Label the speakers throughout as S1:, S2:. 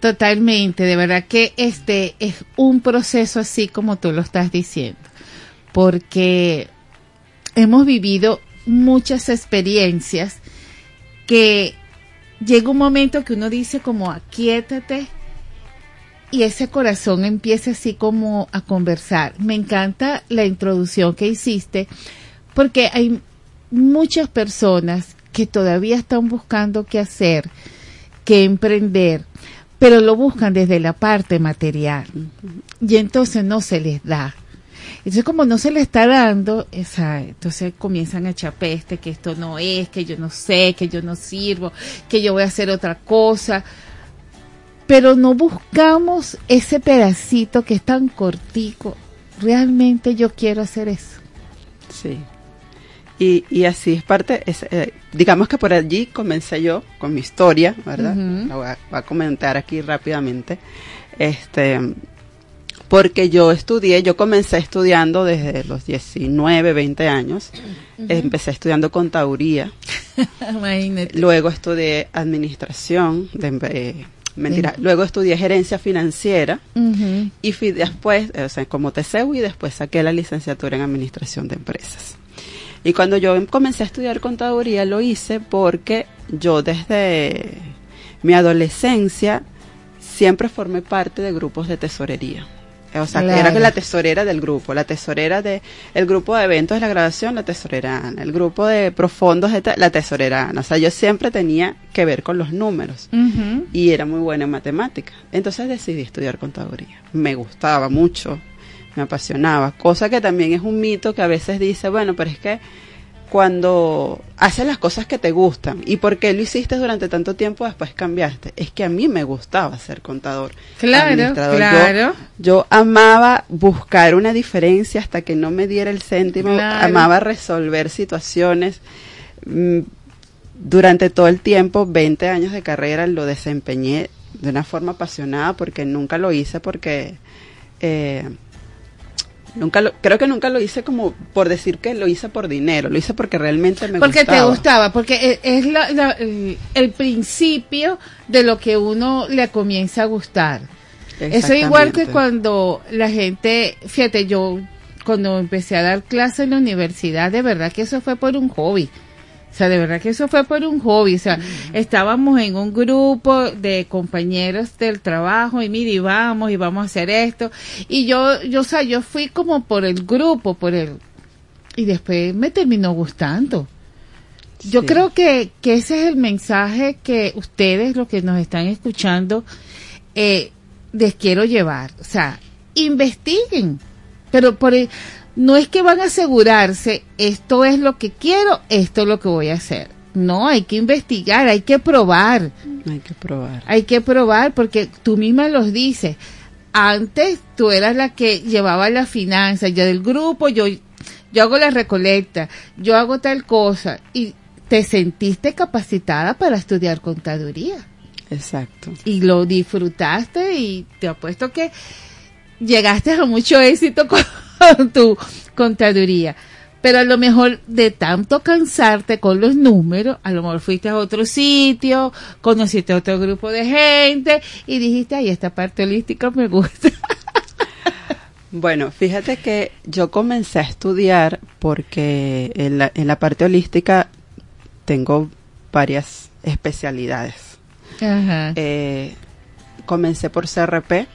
S1: Totalmente, de verdad que este es un proceso así como tú lo estás diciendo, porque hemos vivido muchas experiencias que llega un momento que uno dice como aquíétate y ese corazón empieza así como a conversar. Me encanta la introducción que hiciste porque hay muchas personas que todavía están buscando qué hacer, qué emprender, pero lo buscan desde la parte material y entonces no se les da. Entonces como no se les está dando, esa, entonces comienzan a echar peste, que esto no es, que yo no sé, que yo no sirvo, que yo voy a hacer otra cosa. Pero no buscamos ese pedacito que es tan cortico. Realmente yo quiero hacer eso.
S2: Sí. Y, y así es parte, es, eh, digamos que por allí comencé yo con mi historia, ¿verdad? La voy a, voy a comentar aquí rápidamente. Este, porque yo estudié, yo comencé estudiando desde los 19, 20 años. Empecé estudiando contaduría.
S1: Imagínate.
S2: Luego estudié administración, de, eh, mentira, luego estudié gerencia financiera y fui después, o sea, como TCU y después saqué la licenciatura en administración de empresas. Y cuando yo comencé a estudiar contaduría lo hice porque yo desde mi adolescencia siempre formé parte de grupos de tesorería. O sea, que era la tesorera del grupo, la tesorera de el grupo de eventos de la graduación, la tesorera Ana, el grupo de profundos, de la tesorera Ana. O sea, yo siempre tenía que ver con los números y era muy buena en matemáticas. Entonces decidí estudiar contaduría. Me gustaba mucho, me apasionaba, cosa que también es un mito que a veces dice, bueno, pero es que cuando haces las cosas que te gustan y por qué lo hiciste durante tanto tiempo después cambiaste, es que a mí me gustaba ser contador.
S1: Claro,
S2: administrador.
S1: Claro.
S2: Yo, amaba buscar una diferencia hasta que no me diera el céntimo,
S1: Claro.
S2: amaba resolver situaciones. Mm, durante todo el tiempo, 20 años de carrera, lo desempeñé de una forma apasionada porque nunca lo hice porque eh, nunca lo, creo que nunca lo hice como por decir que lo hice por dinero, lo hice porque realmente me
S1: porque
S2: gustaba.
S1: te gustaba, porque es la- la- el, principio de lo que uno le comienza a gustar. Eso es igual que cuando la gente, fíjate, yo cuando empecé a dar clases en la universidad, de verdad que eso fue por un hobby. O sea, de verdad que eso fue por un hobby. O sea, estábamos en un grupo de compañeros del trabajo y mire, y vamos, y vamos a hacer esto. Y yo, yo, o sea, yo fui como por el grupo, por el, y después me terminó gustando. Yo creo que, que ese es el mensaje que ustedes, los que nos están escuchando, eh, les quiero llevar. O sea, investiguen. Pero por el- no es que van a asegurarse, esto es lo que quiero, esto es lo que voy a hacer. No, hay que investigar, hay que probar.
S2: Hay que probar.
S1: Hay que probar porque tú misma los dices. Antes tú eras la que llevaba la finanza, yo del grupo, yo, yo hago la recolecta, yo hago tal cosa y te sentiste capacitada para estudiar contaduría
S2: Exacto.
S1: y lo disfrutaste y te apuesto que llegaste a mucho éxito con tu contaduría. Pero a lo mejor de tanto cansarte con los números, a lo mejor fuiste a otro sitio, conociste a otro grupo de gente y dijiste, ay, esta parte holística me gusta.
S2: Bueno, fíjate que yo comencé a estudiar porque en la, en la parte holística tengo varias especialidades.
S1: Ajá.
S2: Eh, comencé por CRP,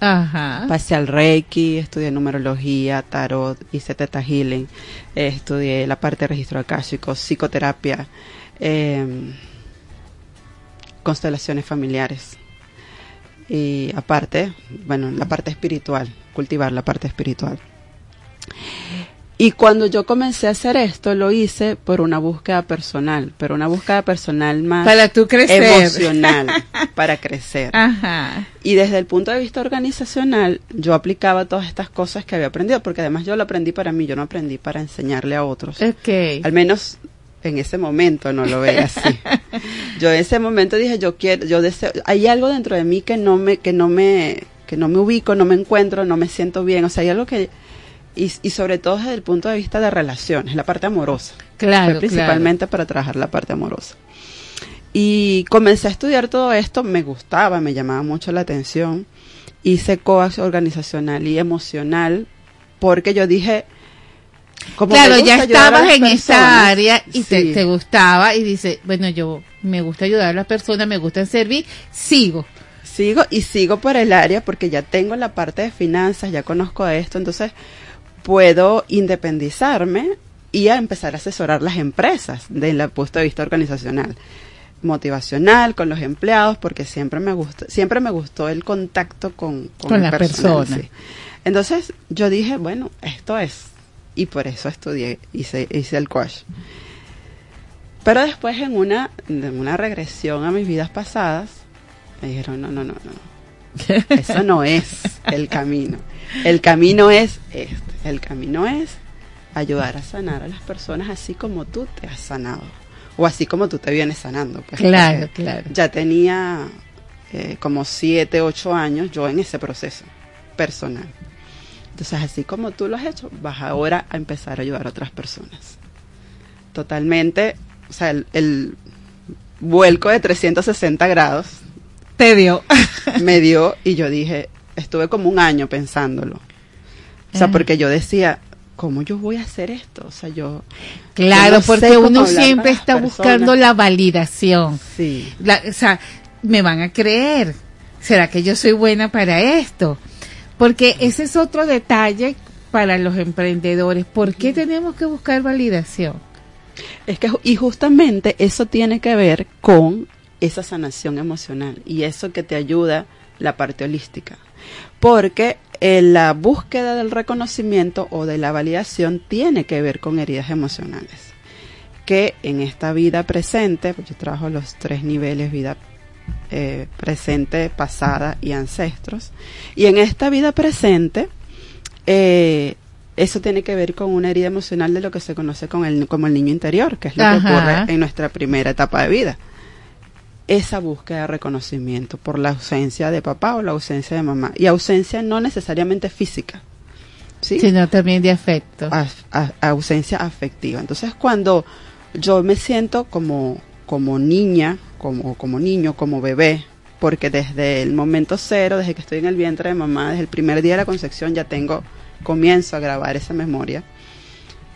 S1: Ajá.
S2: pasé al Reiki, estudié numerología, tarot, hice Teta Healing, eh, estudié la parte de registro akáshico, psicoterapia, eh, constelaciones familiares. Y aparte, bueno, la parte espiritual, cultivar la parte espiritual. Y cuando yo comencé a hacer esto, lo hice por una búsqueda personal, pero una búsqueda personal más
S1: Para tú crecer.
S2: emocional, para crecer.
S1: Ajá.
S2: Y desde el punto de vista organizacional, yo aplicaba todas estas cosas que había aprendido, porque además yo lo aprendí para mí, yo no aprendí para enseñarle a otros.
S1: Ok.
S2: Al menos en ese momento no lo veía así. yo en ese momento dije, yo quiero, yo deseo, hay algo dentro de mí que no me, que no me, que no me ubico, no me encuentro, no me siento bien. O sea, hay algo que, y, y sobre todo desde el punto de vista de relaciones, la parte amorosa.
S1: Claro,
S2: Fue principalmente para trabajar la parte amorosa. Y comencé a estudiar todo esto, me gustaba, me llamaba mucho la atención. Hice coach organizacional y emocional porque yo dije,
S1: como claro, ya estabas en esa área y te, te, gustaba y dice, bueno, yo me gusta ayudar a las personas, me gusta servir, sigo.
S2: Sigo y sigo por el área porque ya tengo la parte de finanzas, ya conozco esto, entonces puedo independizarme y a empezar a asesorar las empresas desde el punto de vista organizacional. Motivacional con los empleados porque siempre me gustó siempre me gustó el contacto con,
S1: con, la persona.
S2: entonces yo dije bueno esto es y por eso estudié hice hice el coach. Pero después en una en una regresión a mis vidas pasadas me dijeron no no no no eso no es el camino. El camino es este el camino es ayudar a sanar a las personas así como tú te has sanado o así como tú te vienes sanando.
S1: Pues, claro, claro.
S2: Ya tenía eh, como siete, ocho años yo en ese proceso personal. Entonces, así como tú lo has hecho, vas ahora a empezar a ayudar a otras personas. Totalmente, o sea, el, vuelco de 360 grados.
S1: Te dio.
S2: me dio y yo dije, estuve como un año pensándolo. O sea, porque yo decía, ¿cómo yo voy a hacer esto? O sea, yo...
S1: Claro, porque uno siempre está buscando la validación. Sí. o sea, me van a creer. ¿Será que yo soy buena para esto? Porque ese es otro detalle para los emprendedores. ¿Por qué tenemos que buscar validación?
S2: Es que, y justamente eso tiene que ver con esa sanación emocional y eso que te ayuda la parte holística. Porque la búsqueda del reconocimiento o de la validación tiene que ver con heridas emocionales. Que en esta vida presente, pues yo trabajo los tres niveles, vida eh, presente, pasada y ancestros, y en esta vida presente, eh, eso tiene que ver con una herida emocional de lo que se conoce con el, como el niño interior, que es lo que ocurre en nuestra primera etapa de vida esa búsqueda de reconocimiento por la ausencia de papá o la ausencia de mamá. Y ausencia no necesariamente física,
S1: ¿sí? sino también de afecto.
S2: ausencia afectiva. Entonces, cuando yo me siento como, como niña, como, como niño, como bebé, porque desde el momento cero, desde que estoy en el vientre de mamá, desde el primer día de la concepción, ya tengo, comienzo a grabar esa memoria.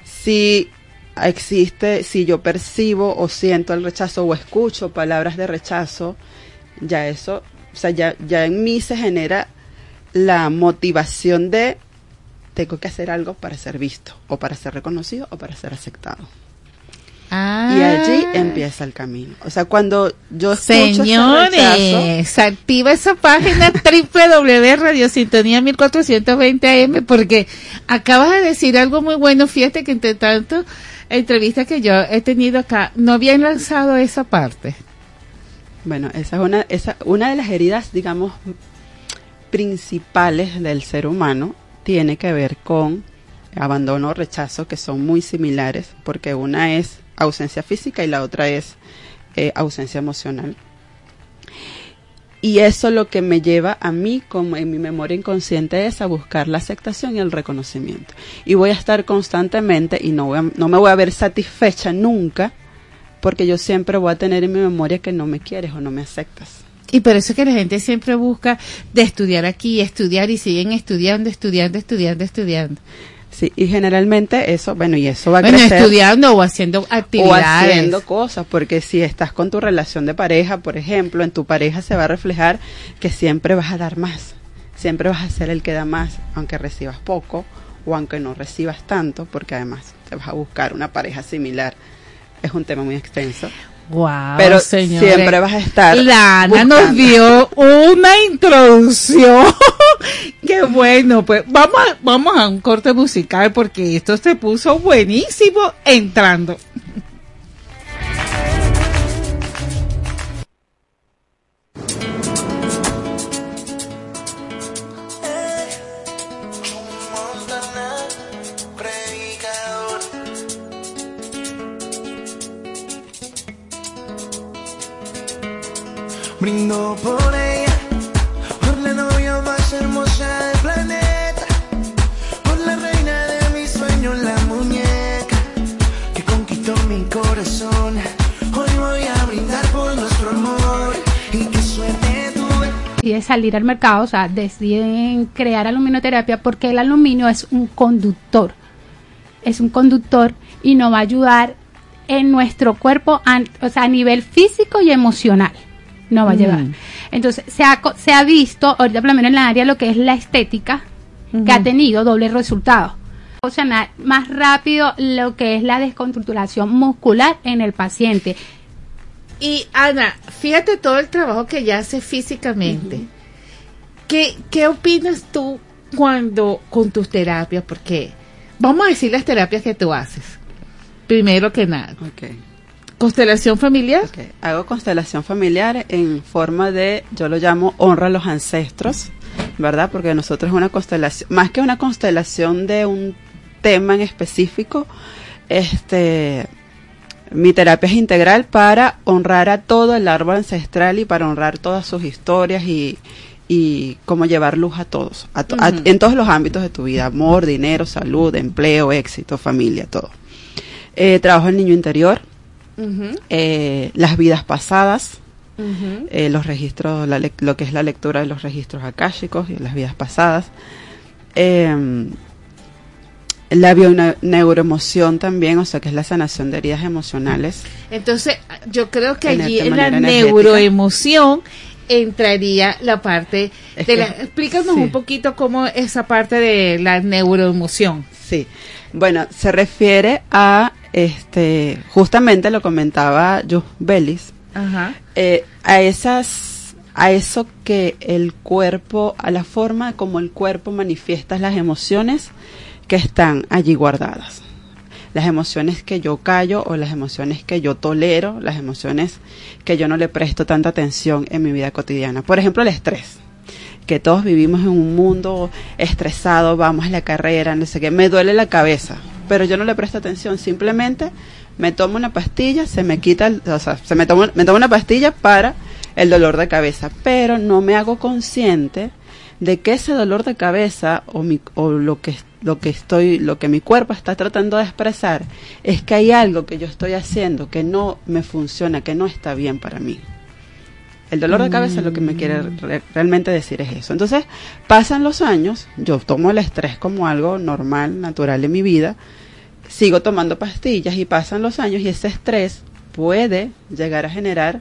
S2: Si existe, si yo percibo o siento el rechazo o escucho palabras de rechazo, ya eso, o sea, ya, ya en mí se genera la motivación de tengo que hacer algo para ser visto, o para ser reconocido, o para ser aceptado. Y allí ah. empieza el camino. O sea, cuando yo
S1: escucho Señores, se activa esa página www.radiosintonía 1420 AM porque acabas de decir algo muy bueno. Fíjate que entre tanto entrevistas que yo he tenido acá, no habían lanzado esa parte.
S2: Bueno, esa es una, esa, una de las heridas, digamos, principales del ser humano tiene que ver con abandono o rechazo, que son muy similares, porque una es ausencia física y la otra es eh, ausencia emocional. Y eso lo que me lleva a mí, como en mi memoria inconsciente, es a buscar la aceptación y el reconocimiento. Y voy a estar constantemente y no, no me voy a ver satisfecha nunca, porque yo siempre voy a tener en mi memoria que no me quieres o no me aceptas.
S1: Y por eso es que la gente siempre busca de estudiar aquí, estudiar y siguen estudiando, estudiando, estudiando, estudiando.
S2: Sí, y generalmente eso, bueno, y eso va a bueno,
S1: estudiando o haciendo actividades.
S2: O haciendo cosas, porque si estás con tu relación de pareja, por ejemplo, en tu pareja se va a reflejar que siempre vas a dar más, siempre vas a ser el que da más, aunque recibas poco o aunque no recibas tanto, porque además te vas a buscar una pareja similar. Es un tema muy extenso.
S1: Wow,
S2: pero siempre vas a estar.
S1: Lana nos dio una introducción. Qué bueno, pues vamos a, vamos a un corte musical porque esto se puso buenísimo entrando.
S3: Brindo por ella, por la novia más hermosa del planeta, por la reina de mis sueños, la muñeca que conquistó mi corazón. Hoy voy a brindar por los
S4: deciden salir al mercado, o sea, deciden crear aluminoterapia porque el aluminio es un conductor. Es un conductor y nos va a ayudar en nuestro cuerpo, o sea, a nivel físico y emocional. No va a llevar. Entonces, se ha, se ha visto, ahorita por lo menos en la área, lo que es la estética, que ha tenido doble resultado. O sea, más rápido lo que es la descontracturación muscular en el paciente.
S1: Y Ana, fíjate todo el trabajo que ella hace físicamente. ¿Qué, ¿Qué opinas tú cuando con tus terapias? Porque vamos a decir las terapias que tú haces. Primero que nada.
S2: Ok.
S1: Constelación familiar.
S2: Hago constelación familiar en forma de, yo lo llamo honra a los ancestros, ¿verdad? Porque nosotros es una constelación, más que una constelación de un tema en específico, este, mi terapia es integral para honrar a todo el árbol ancestral y para honrar todas sus historias y, y cómo llevar luz a todos, a to- a- en todos los ámbitos de tu vida, amor, dinero, salud, empleo, éxito, familia, todo. Eh, trabajo el niño interior, Eh, las vidas pasadas, eh, los registros, la lo que es la lectura de los registros akáshicos y las vidas pasadas. Eh, la bioneuroemoción también, o sea, que es la sanación de heridas emocionales.
S1: Entonces, yo creo que
S2: En
S1: allí en la neuroemoción entraría la parte
S2: Es
S1: de la... Explícanos
S2: sí.
S1: un poquito cómo esa parte de la neuroemoción.
S2: Sí. Bueno, se refiere a, este, justamente lo comentaba Jus Bellis,
S1: Ajá.
S2: eh, a esas, a eso que el cuerpo, a la forma como el cuerpo manifiesta las emociones que están allí guardadas. Las emociones que yo callo o las emociones que yo tolero, las emociones que yo no le presto tanta atención en mi vida cotidiana. Por ejemplo, el estrés. Que todos vivimos en un mundo estresado, vamos a la carrera, no sé qué, me duele la cabeza, pero yo no le presto atención, simplemente me tomo una pastilla, se me quita, el- o sea, se me tomo, me tomo una pastilla para el dolor de cabeza, pero no me hago consciente de que ese dolor de cabeza o, mi, o lo que lo que estoy lo que mi cuerpo está tratando de expresar es que hay algo que yo estoy haciendo que no me funciona, que no está bien para mí. El dolor de cabeza lo que me quiere re- realmente decir es eso. Entonces, pasan los años, yo tomo el estrés como algo normal, natural en mi vida, sigo tomando pastillas y pasan los años y ese estrés puede llegar a generar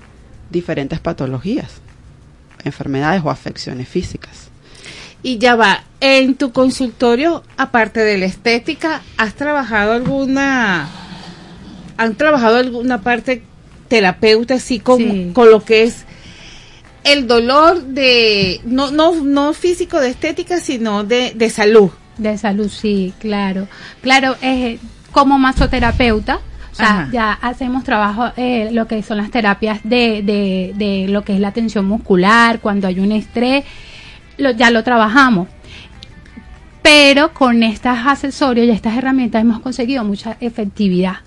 S2: diferentes patologías, enfermedades o afecciones físicas.
S1: Y ya va, en tu consultorio, aparte de la estética, ¿has trabajado alguna, han trabajado alguna parte terapeuta así con,
S4: Sí.
S1: con lo que es el dolor de, no, no, no físico de estética, sino de, de salud?
S4: De salud, sí, claro. Claro, eh, como masoterapeuta, o sea,
S1: Ajá.
S4: ya hacemos trabajo, eh, lo que son las terapias de, de, de lo que es la tensión muscular, cuando hay un estrés, lo, ya lo trabajamos. Pero con estos accesorios y estas herramientas hemos conseguido mucha efectividad,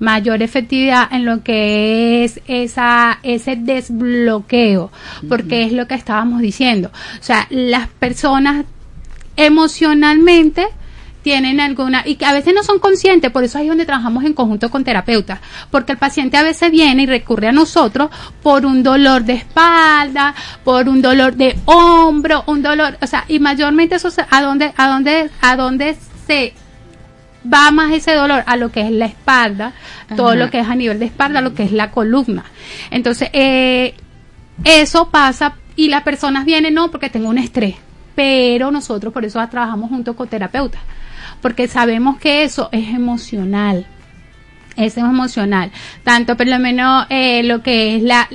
S4: mayor efectividad en lo que es esa, ese desbloqueo, porque es lo que estábamos diciendo. O sea, las personas emocionalmente tienen alguna y que a veces no son conscientes, por eso ahí es donde trabajamos en conjunto con terapeutas, porque el paciente a veces viene y recurre a nosotros por un dolor de espalda, por un dolor de hombro, un dolor, o sea, y mayormente eso se- a dónde a dónde a dónde se va más ese dolor a lo que es la espalda, todo lo que es a nivel de espalda, lo que es la columna. Entonces, eh, eso pasa y las personas vienen, no, porque tengo un estrés. Pero nosotros por eso trabajamos junto con terapeutas, porque sabemos que eso es emocional. Eso es emocional. Tanto por lo menos eh, lo que es la,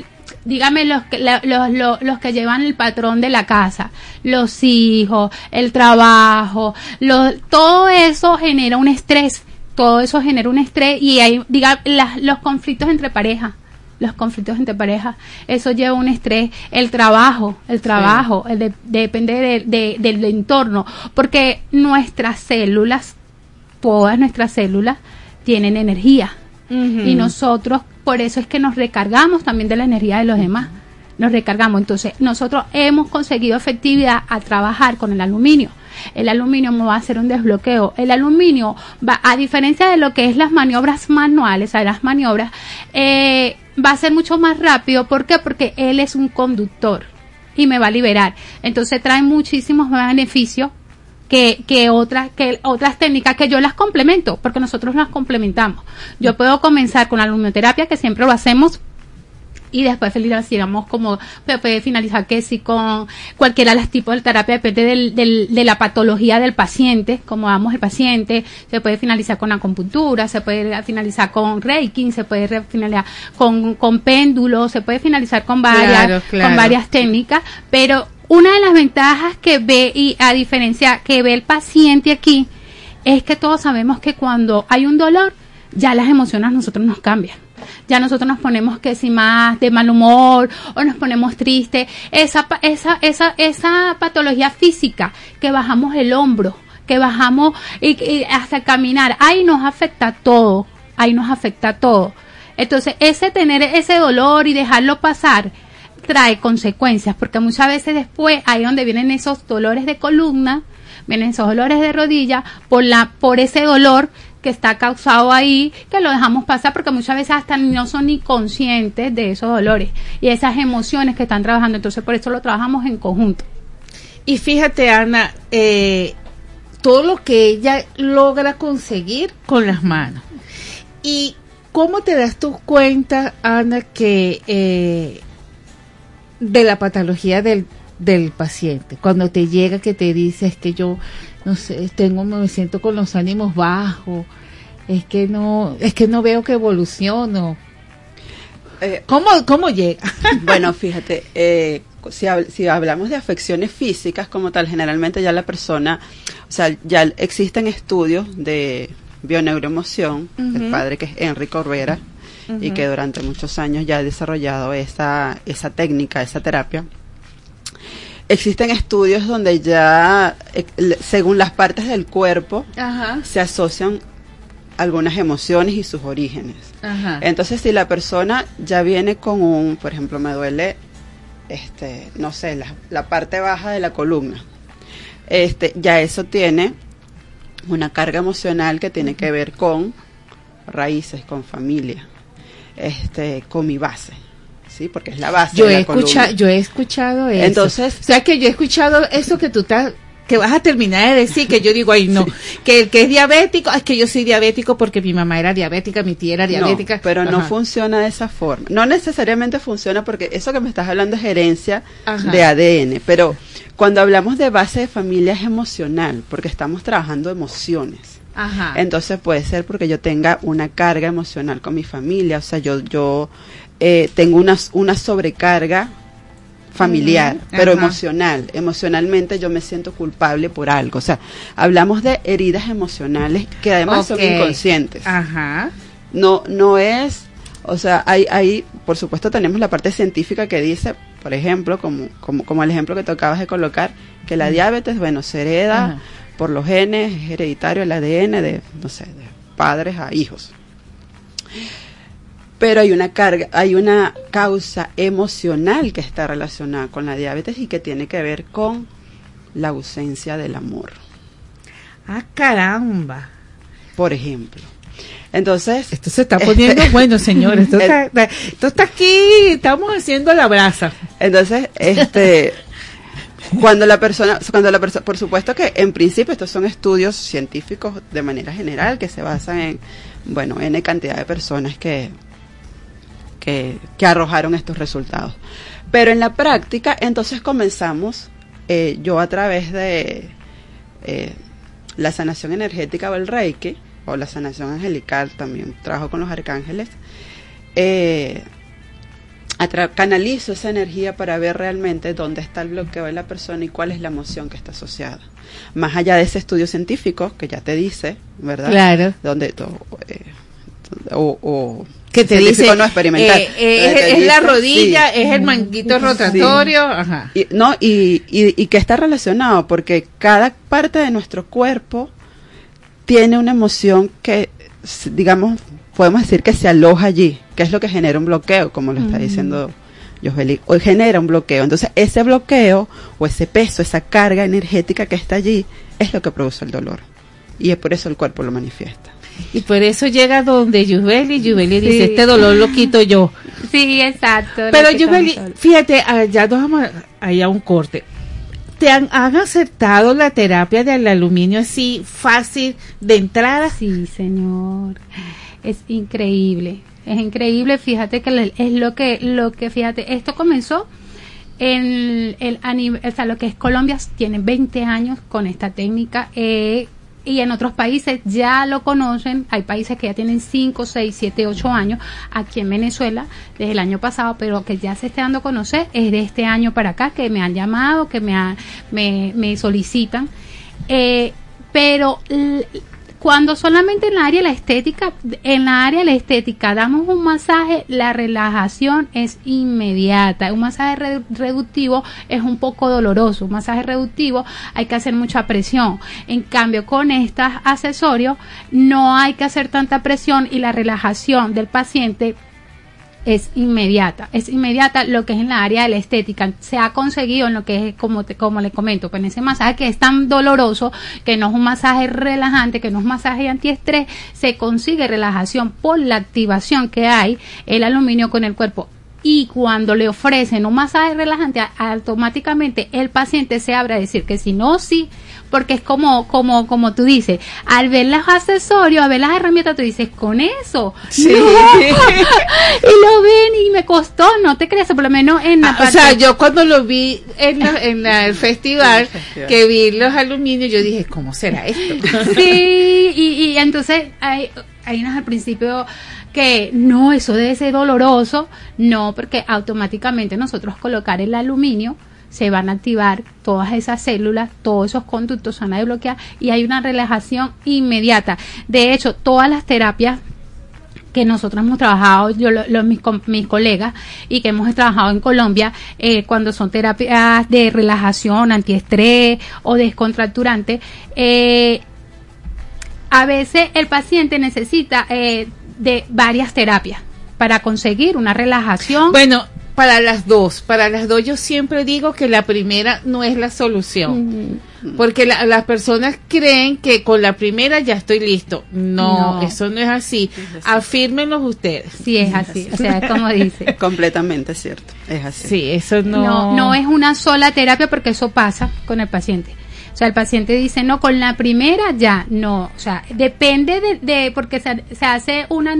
S4: dígame los que, la- los, los, los que llevan el patrón de la casa, los hijos, el trabajo, los, todo eso genera un estrés. Todo eso genera un estrés y hay, diga, las- los conflictos entre parejas los conflictos entre parejas, eso lleva un estrés, el trabajo, el trabajo, el de- depende de- de- del entorno, porque nuestras células, todas nuestras células tienen energía y nosotros, por eso es que nos recargamos también de la energía de los demás, nos recargamos, entonces nosotros hemos conseguido efectividad a trabajar con el aluminio. El aluminio va a hacer un desbloqueo. El aluminio va, a diferencia de lo que es las maniobras manuales, a las maniobras, eh, va a ser mucho más rápido. ¿Por qué? Porque él es un conductor. y me va a liberar. Entonces trae muchísimos beneficios que, que otras que otras técnicas que yo las complemento porque nosotros las complementamos. Yo puedo comenzar con la luminoterapia que siempre lo hacemos y después digamos como puede finalizar que si con cualquiera de los tipos de terapia depende del, del, de la patología del paciente como vamos el paciente se puede finalizar con acupuntura se puede finalizar con reiki se puede finalizar con, con péndulo se puede finalizar con varias
S1: Claro, claro.
S4: con varias técnicas pero una de las ventajas que ve y a diferencia que ve el paciente aquí es que todos sabemos que cuando hay un dolor ya las emociones a nosotros nos cambian. Ya nosotros nos ponemos que si más de mal humor o nos ponemos tristes. Esa, esa, esa, esa patología física que bajamos el hombro, que bajamos y, y hasta caminar, ahí nos afecta todo, ahí nos afecta todo. Entonces, ese tener ese dolor y dejarlo pasar trae consecuencias, porque muchas veces después ahí donde vienen esos dolores de columna, vienen esos dolores de rodilla por la por ese dolor que está causado ahí, que lo dejamos pasar porque muchas veces hasta no son ni conscientes de esos dolores y esas emociones que están trabajando, entonces por eso lo trabajamos en conjunto.
S1: Y fíjate, Ana, eh, todo lo que ella logra conseguir con las manos. ¿Y cómo te das tú cuenta, Ana, que eh, de la patología del, del paciente? Cuando te llega que te dice es que yo, no sé, tengo, me siento con los ánimos bajos, es que no, es que no veo que evoluciono.
S2: Eh,
S1: ¿Cómo, cómo llega?
S2: Bueno, fíjate, eh, si, si hablamos de afecciones físicas como tal, generalmente ya la persona, o sea, ya existen estudios de bioneuroemoción, el padre que es Enrique Y que durante muchos años ya ha desarrollado esa, esa técnica, esa terapia. Existen estudios donde ya, eh, según las partes del cuerpo,
S1: Ajá,
S2: se asocian algunas emociones y sus orígenes.
S1: ajá.
S2: Entonces, si la persona ya viene con un, por ejemplo, me duele, este, no sé, la, la parte baja de la columna, este, ya eso tiene una carga emocional que tiene que ver con raíces, con familia, este, con mi base, sí, porque es la base.
S1: yo
S2: de
S1: he
S2: la
S1: yo he escuchado eso
S2: Entonces-
S1: o sea que yo he escuchado eso que tú estás que vas a terminar de decir que yo digo ay no que el que es diabético es que yo soy diabético porque mi mamá era diabética mi tía era diabética
S2: No, pero no funciona de esa forma. No necesariamente funciona porque eso que me estás hablando es herencia
S1: Ajá.
S2: de ADN, pero cuando hablamos de base de familia es emocional, porque estamos trabajando emociones.
S1: Ajá.
S2: Entonces puede ser porque yo tenga una carga emocional con mi familia, o sea, yo yo eh, tengo una, una sobrecarga familiar, pero
S1: ajá.
S2: emocional. Emocionalmente yo me siento culpable por algo. O sea, hablamos de heridas emocionales que además son inconscientes
S1: Ajá.
S2: no no es o sea hay hay por supuesto tenemos la parte científica que dice por ejemplo como como como el ejemplo que tú acabas de colocar que la diabetes bueno se hereda
S1: Ajá.
S2: Por los genes es hereditario el ADN de no sé de padres a hijos. Pero hay una carga hay una causa emocional que está relacionada con la diabetes y que tiene que ver con la ausencia del amor.
S1: Ah caramba.
S2: Por ejemplo. Entonces
S1: esto se está poniendo bueno señores. Esto esto está aquí estamos haciendo la brasa.
S2: Entonces, este, cuando la persona, cuando la persona, por supuesto que en principio estos son estudios científicos de manera general que se basan en, bueno, n cantidad de personas que, que, arrojaron estos resultados. Pero en la práctica, entonces comenzamos, eh, yo a través de eh, la sanación energética o el Reiki, o la sanación angelical, también trabajo con los arcángeles, eh, canalizo esa energía para ver realmente dónde está el bloqueo de la persona y cuál es la emoción que está asociada. Más allá de ese estudio científico que ya te dice, ¿verdad?
S1: Claro.
S2: Donde eh, o, o
S1: que te dice
S2: no experimental.
S1: eh, eh, es, es la rodilla
S2: sí.
S1: es el manguito rotatorio ajá
S2: Y, no, y, y, y que está relacionado porque cada parte de nuestro cuerpo tiene una emoción que, digamos, podemos decir que se aloja allí, que es lo que genera un bloqueo, como lo está diciendo Josbeli, o genera un bloqueo. Entonces, ese bloqueo o ese peso, esa carga energética que está allí, es lo que produce el dolor. Y es por eso el cuerpo lo manifiesta.
S1: Y por eso llega donde Yubeli y Yubeli
S4: Sí.
S1: dice, este dolor lo quito yo.
S4: Sí, exacto.
S1: Pero Yubeli, fíjate, ah, ya nos vamos a- ahí a un corte. ¿Te han, han aceptado la terapia del aluminio así fácil de entrada?
S4: Sí, señor. Es increíble. Es increíble, fíjate que es lo que lo que fíjate, esto comenzó en el anim- o sea, lo que es Colombia tiene 20 años con esta técnica eh, y en otros países ya lo conocen, hay países que ya tienen 5, 6, 7, 8 años, aquí en Venezuela desde el año pasado, pero que ya se esté dando a conocer es de este año para acá, que me han llamado, que me, ha- me, me solicitan. Eh, pero cuando solamente en la área de la estética, en la área de la estética damos un masaje, la relajación es inmediata. Un masaje re- reductivo es un poco doloroso. Un masaje reductivo hay que hacer mucha presión. En cambio, con estos accesorios no hay que hacer tanta presión y la relajación del paciente es inmediata, es inmediata lo que es en la área de la estética, se ha conseguido en lo que es como te, como le comento, pues en ese masaje que es tan doloroso, que no es un masaje relajante, que no es un masaje antiestrés, se consigue relajación por la activación que hay el aluminio con el cuerpo. Y cuando le ofrecen un masaje relajante, automáticamente el paciente se abre a decir que si no, sí, porque es como, como, como tú dices, al ver los accesorios, a ver las herramientas, tú dices, con eso,
S1: Sí.
S4: no. y lo ven y me costó, no te creas, por lo menos en la
S1: Ah, o
S4: parte-
S1: sea, yo cuando lo vi en, la- en la- el festival,
S2: el festival.
S1: que vi los aluminios, yo dije, ¿cómo será esto?
S4: Sí, y, y entonces hay, hay unas al principio que no, eso debe ser doloroso, no, porque automáticamente nosotros colocar el aluminio se van a activar todas esas células, todos esos conductos van a desbloquear y hay una relajación inmediata. De hecho, todas las terapias que nosotros hemos trabajado, yo lo- lo- mis, mis colegas, y que hemos trabajado en Colombia, eh, cuando son terapias de relajación, antiestrés o descontracturante, eh, a veces el paciente necesita eh, de varias terapias para conseguir una relajación.
S1: Bueno, para las dos, para las dos yo siempre digo que la primera no es la solución. Porque la- las personas creen que con la primera ya estoy listo. No,
S4: No.
S1: eso no es así. Afírmenlos ustedes.
S4: sí, es así, o sea, es como dice.
S2: Completamente cierto. Es así.
S1: Sí, eso no.
S4: No, no es una sola terapia porque eso pasa con el paciente. O sea, el paciente dice, no, con la primera ya, no. O sea, depende de, de porque se, se hace una,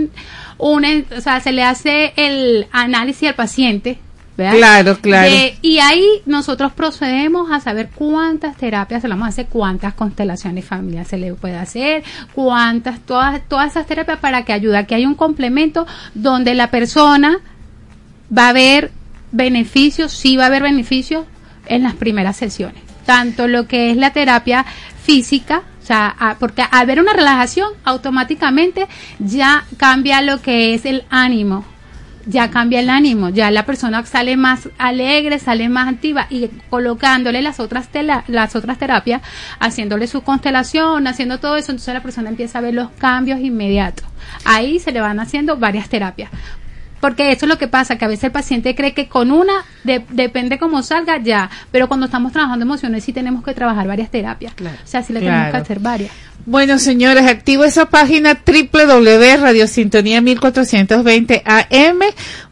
S4: una, o sea, se le hace el análisis al paciente. ¿verdad?
S1: Claro, claro.
S4: De- y ahí nosotros procedemos a saber cuántas terapias se le vamos a hacer, cuántas constelaciones familiares se le puede hacer, cuántas, todas, todas esas terapias para que ayude a que haya un complemento donde la persona va a haber beneficios, sí va a haber beneficios en las primeras sesiones. Tanto lo que es la terapia física, o sea, porque al ver una relajación, automáticamente ya cambia lo que es el ánimo. Ya cambia el ánimo, ya la persona sale más alegre, sale más activa y colocándole las otras tela- las otras terapias, haciéndole su constelación, haciendo todo eso, entonces la persona empieza a ver los cambios inmediatos. Ahí se le van haciendo varias terapias. Porque eso es lo que pasa, que a veces el paciente cree que con una, de- depende cómo salga, ya. Pero cuando estamos trabajando emociones, sí tenemos que trabajar varias terapias.
S2: Claro.
S4: O sea, sí le tenemos que hacer varias.
S1: Bueno, señores, activo esa página www.radiosintonía 1420 AM.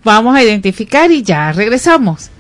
S1: Vamos a identificar y ya regresamos.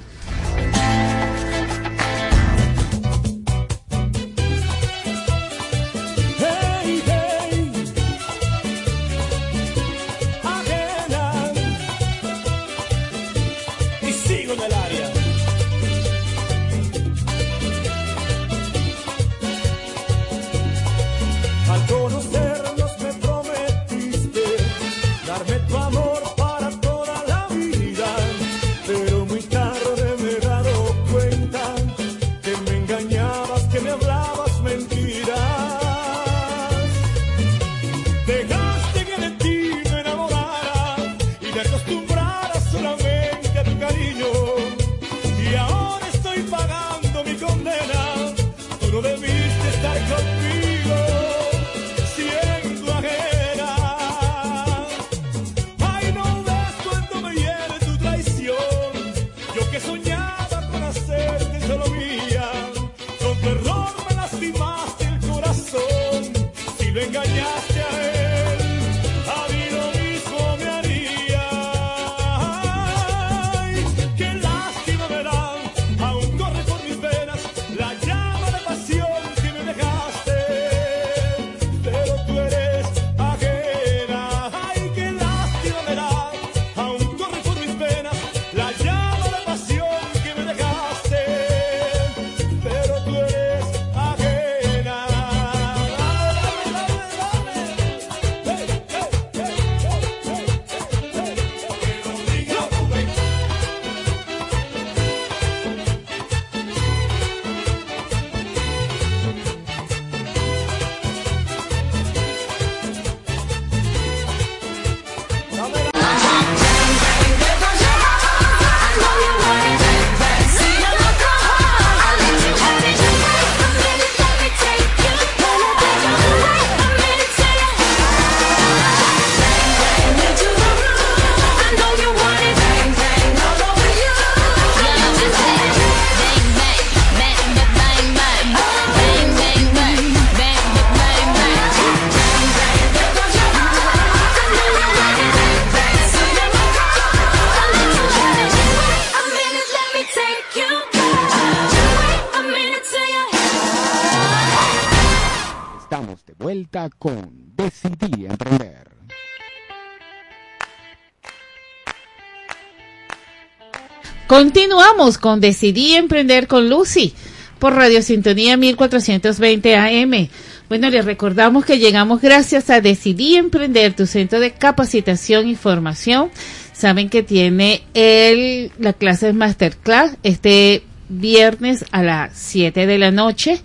S1: Continuamos con Decidí Emprender con Lucy por Radio Sintonía 1420 AM. Bueno, les recordamos que llegamos gracias a Decidí Emprender, tu centro de capacitación y formación. Saben que tiene el, la clase Masterclass este viernes a las 7 de la noche.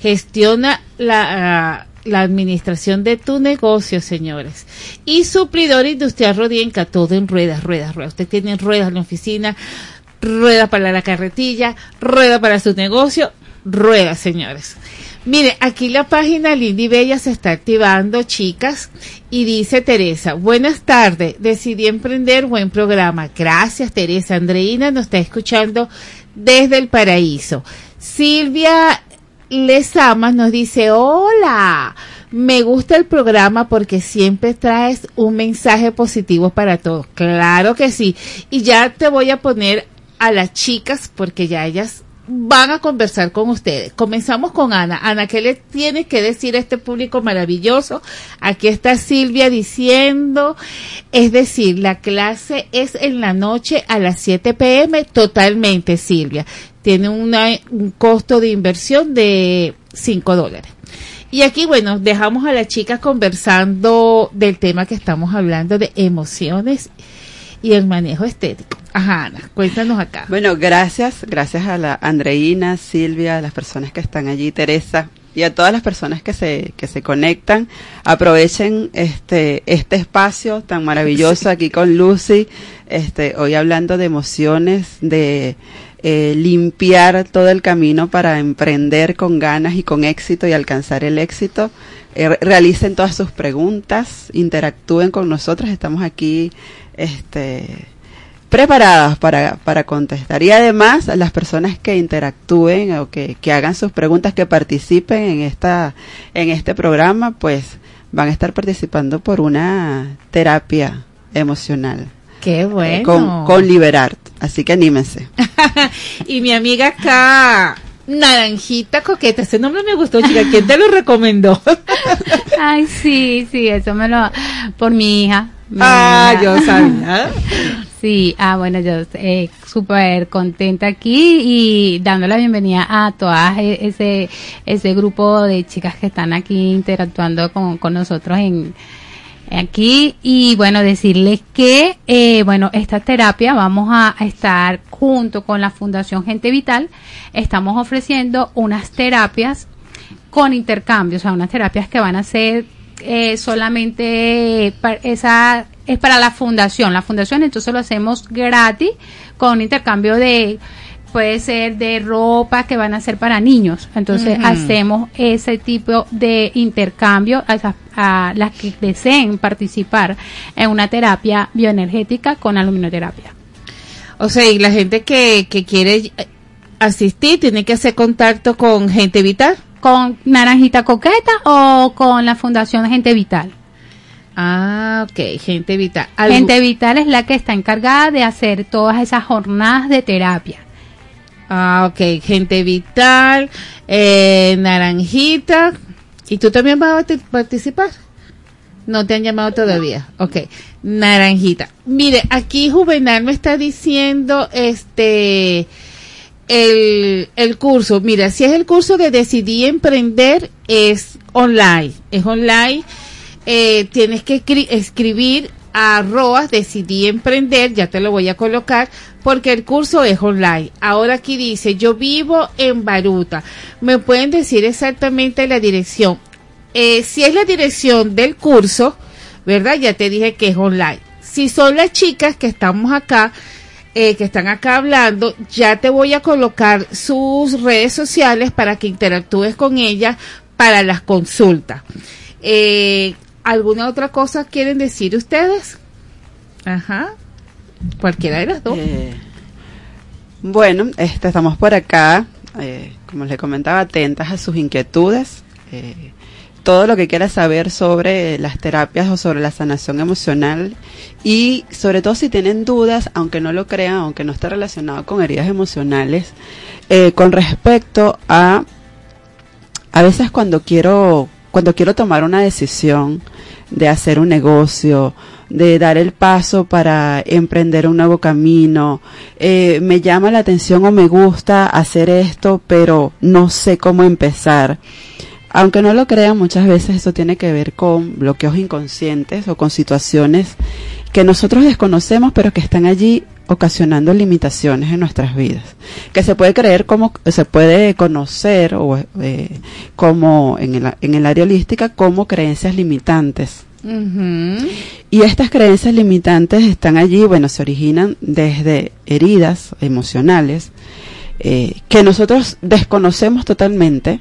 S1: Gestiona la, la administración de tu negocio, señores. Y suplidor industrial Rodienca, todo en ruedas, ruedas, ruedas. Usted tiene ruedas en la oficina, rueda para la carretilla, rueda para su negocio, rueda, señores. Mire, aquí la página Lindy Bella se está activando, chicas, y dice Teresa, buenas tardes, decidí emprender, buen programa. Gracias, Teresa. Andreina nos está escuchando desde el paraíso. Silvia Lesamas nos dice, hola, me gusta el programa porque siempre traes un mensaje positivo para todos. Claro que sí. Y ya te voy a poner a las chicas porque ya ellas van a conversar con ustedes. Comenzamos con Ana. Ana, ¿qué le tiene que decir a este público maravilloso? Aquí está Silvia diciendo, es decir, la clase es en la noche a las 7 pm totalmente, Silvia. Tiene un costo de inversión de 5 dólares. Y aquí, bueno, dejamos a las chicas conversando del tema que estamos hablando de emociones y el manejo estético. Ajá, Ana, cuéntanos acá.
S2: Bueno, gracias, gracias a la Andreina, Silvia, a las personas que están allí, Teresa, y a todas las personas que se, que se conectan. Aprovechen este, este espacio tan maravilloso aquí con Lucy, este, hoy hablando de emociones, de eh, limpiar todo el camino para emprender con ganas y con éxito y alcanzar el éxito. Eh, realicen todas sus preguntas, interactúen con nosotros, estamos aquí este, preparadas para, para contestar. Y además, las personas que interactúen o que, que hagan sus preguntas, que participen en, esta, en este programa, pues van a estar participando por una terapia emocional.
S1: Qué
S2: eh,
S1: bueno.
S2: con, con Liberart. Así que anímense.
S1: y mi amiga acá, Naranjita Coqueta, ese nombre me gustó, chica. ¿Quién te lo recomendó?
S4: Ay, sí, sí, eso me lo... Por mi hija. Mi
S1: ah,
S4: hija.
S1: yo sabía.
S4: Sí, ah, bueno, yo eh, súper contenta aquí y dando la bienvenida a todas e- ese, ese grupo de chicas que están aquí interactuando con, con nosotros en aquí y bueno, decirles que, eh, bueno, esta terapia vamos a, estar junto con la Fundación Gente Vital, estamos ofreciendo unas terapias con intercambio, o sea, unas terapias que van a ser eh, solamente esa es para la fundación, la fundación entonces lo hacemos gratis con intercambio de puede ser de ropa que van a ser para niños, entonces hacemos ese tipo de intercambio a, esas- a las que deseen participar en una terapia bioenergética con aluminoterapia.
S1: O sea, y la gente que, que quiere eh, asistir tiene que hacer contacto con gente vital.
S4: ¿Con Naranjita Coqueta o con la Fundación Gente Vital?
S1: Ah, ok, gente vital.
S4: Gente Vital es la que está encargada de hacer todas esas jornadas de terapia.
S1: Ah, ok, gente vital, eh, naranjita. ¿Y tú también vas a parti- participar? No te han llamado todavía. Ok, naranjita. Mire, aquí Juvenal me está diciendo, este, el, el curso. Mira, si es el curso de Decidí Emprender, es online. Es online. Eh, tienes que escri- escribir arroba decidí emprender, ya te lo voy a colocar, porque el curso es online. Ahora aquí dice, yo vivo en Baruta. ¿Me pueden decir exactamente la dirección? Eh, si es la dirección del curso, ¿verdad? Ya te dije que es online. Si son las chicas que estamos acá, eh, que están acá hablando, ya te voy a colocar sus redes sociales para que interactúes con ellas para las consultas. Eh, ¿Alguna otra cosa quieren decir ustedes? Ajá. Cualquiera de las dos.
S2: Eh, bueno, este, estamos por acá, eh, como les comentaba, atentas a sus inquietudes. eh, todo lo que quiera saber sobre las terapias o sobre la sanación emocional y sobre todo si tienen dudas, aunque no lo crean, aunque no esté relacionado con heridas emocionales, con respecto a a veces cuando quiero cuando quiero tomar una decisión de hacer un negocio, de dar el paso para emprender un nuevo camino, eh, me llama la atención o me gusta hacer esto, pero no sé cómo empezar. Aunque no lo crean, muchas veces eso tiene que ver con bloqueos inconscientes o con situaciones que nosotros desconocemos, pero que están allí ocasionando limitaciones en nuestras vidas, que se puede creer como, se puede conocer o eh, como en el, en el área holística como creencias limitantes. Y estas creencias limitantes están allí, bueno, se originan desde heridas emocionales eh, que nosotros desconocemos totalmente.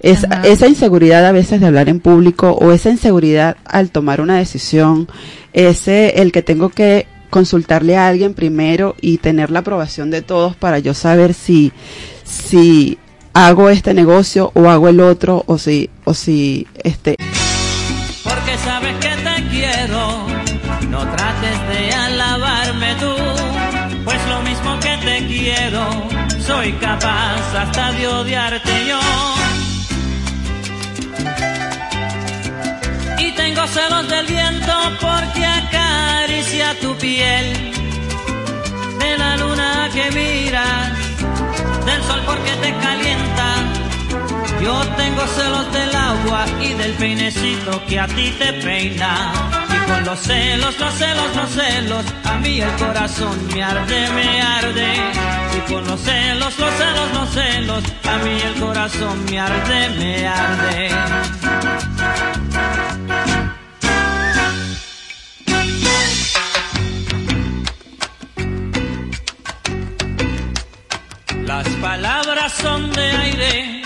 S2: Es, esa inseguridad a veces de hablar en público o esa inseguridad al tomar una decisión, ese el que tengo que consultarle a alguien primero y tener la aprobación de todos para yo saber si si hago este negocio o hago el otro o si o si este
S5: porque sabes que te quiero. No trates de alabarme tú, pues lo mismo que te quiero, soy capaz hasta de odiarte yo. Y tengo celos del viento porque acaricia tu piel, de la luna que miras, del sol porque te calienta. Yo tengo celos del agua y del peinecito que a ti te peina. Y con los celos, los celos, los celos, a mí el corazón me arde, me arde. Y con los celos, los celos, los celos, a mí el corazón me arde, me arde. Las palabras son de aire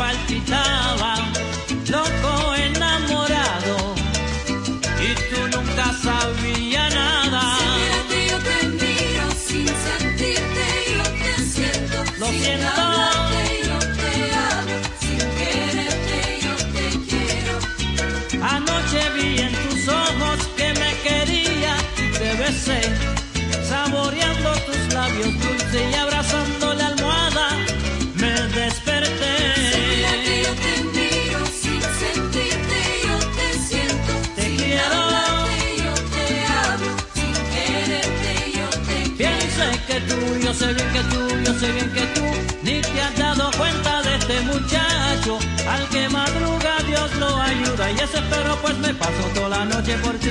S5: Pecho al que madruga Dios lo ayuda. Y ese perro pues me paso toda la noche por ti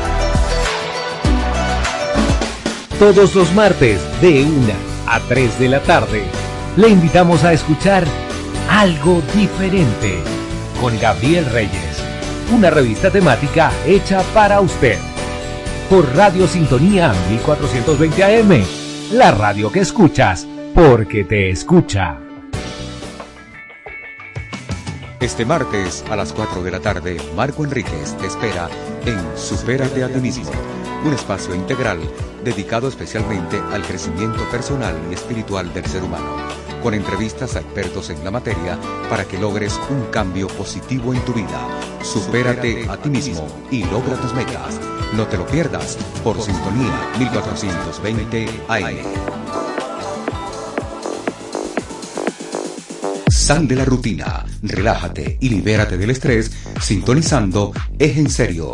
S6: Todos los martes de 1 a 3 de la tarde le invitamos a escuchar Algo Diferente con Gabriel Reyes, una revista temática hecha para usted. Por Radio Sintonía 1420 AM, la radio que escuchas porque te escucha.
S7: Este martes a las 4 de la tarde, Marco Enríquez te espera en Supérate a ti un espacio integral dedicado especialmente al crecimiento personal y espiritual del ser humano, con entrevistas a expertos en la materia para que logres un cambio positivo en tu vida. Supérate a ti mismo y logra tus metas. No te lo pierdas por Sintonía 1420 AM. Sal de la rutina, relájate y libérate del estrés sintonizando Es en serio,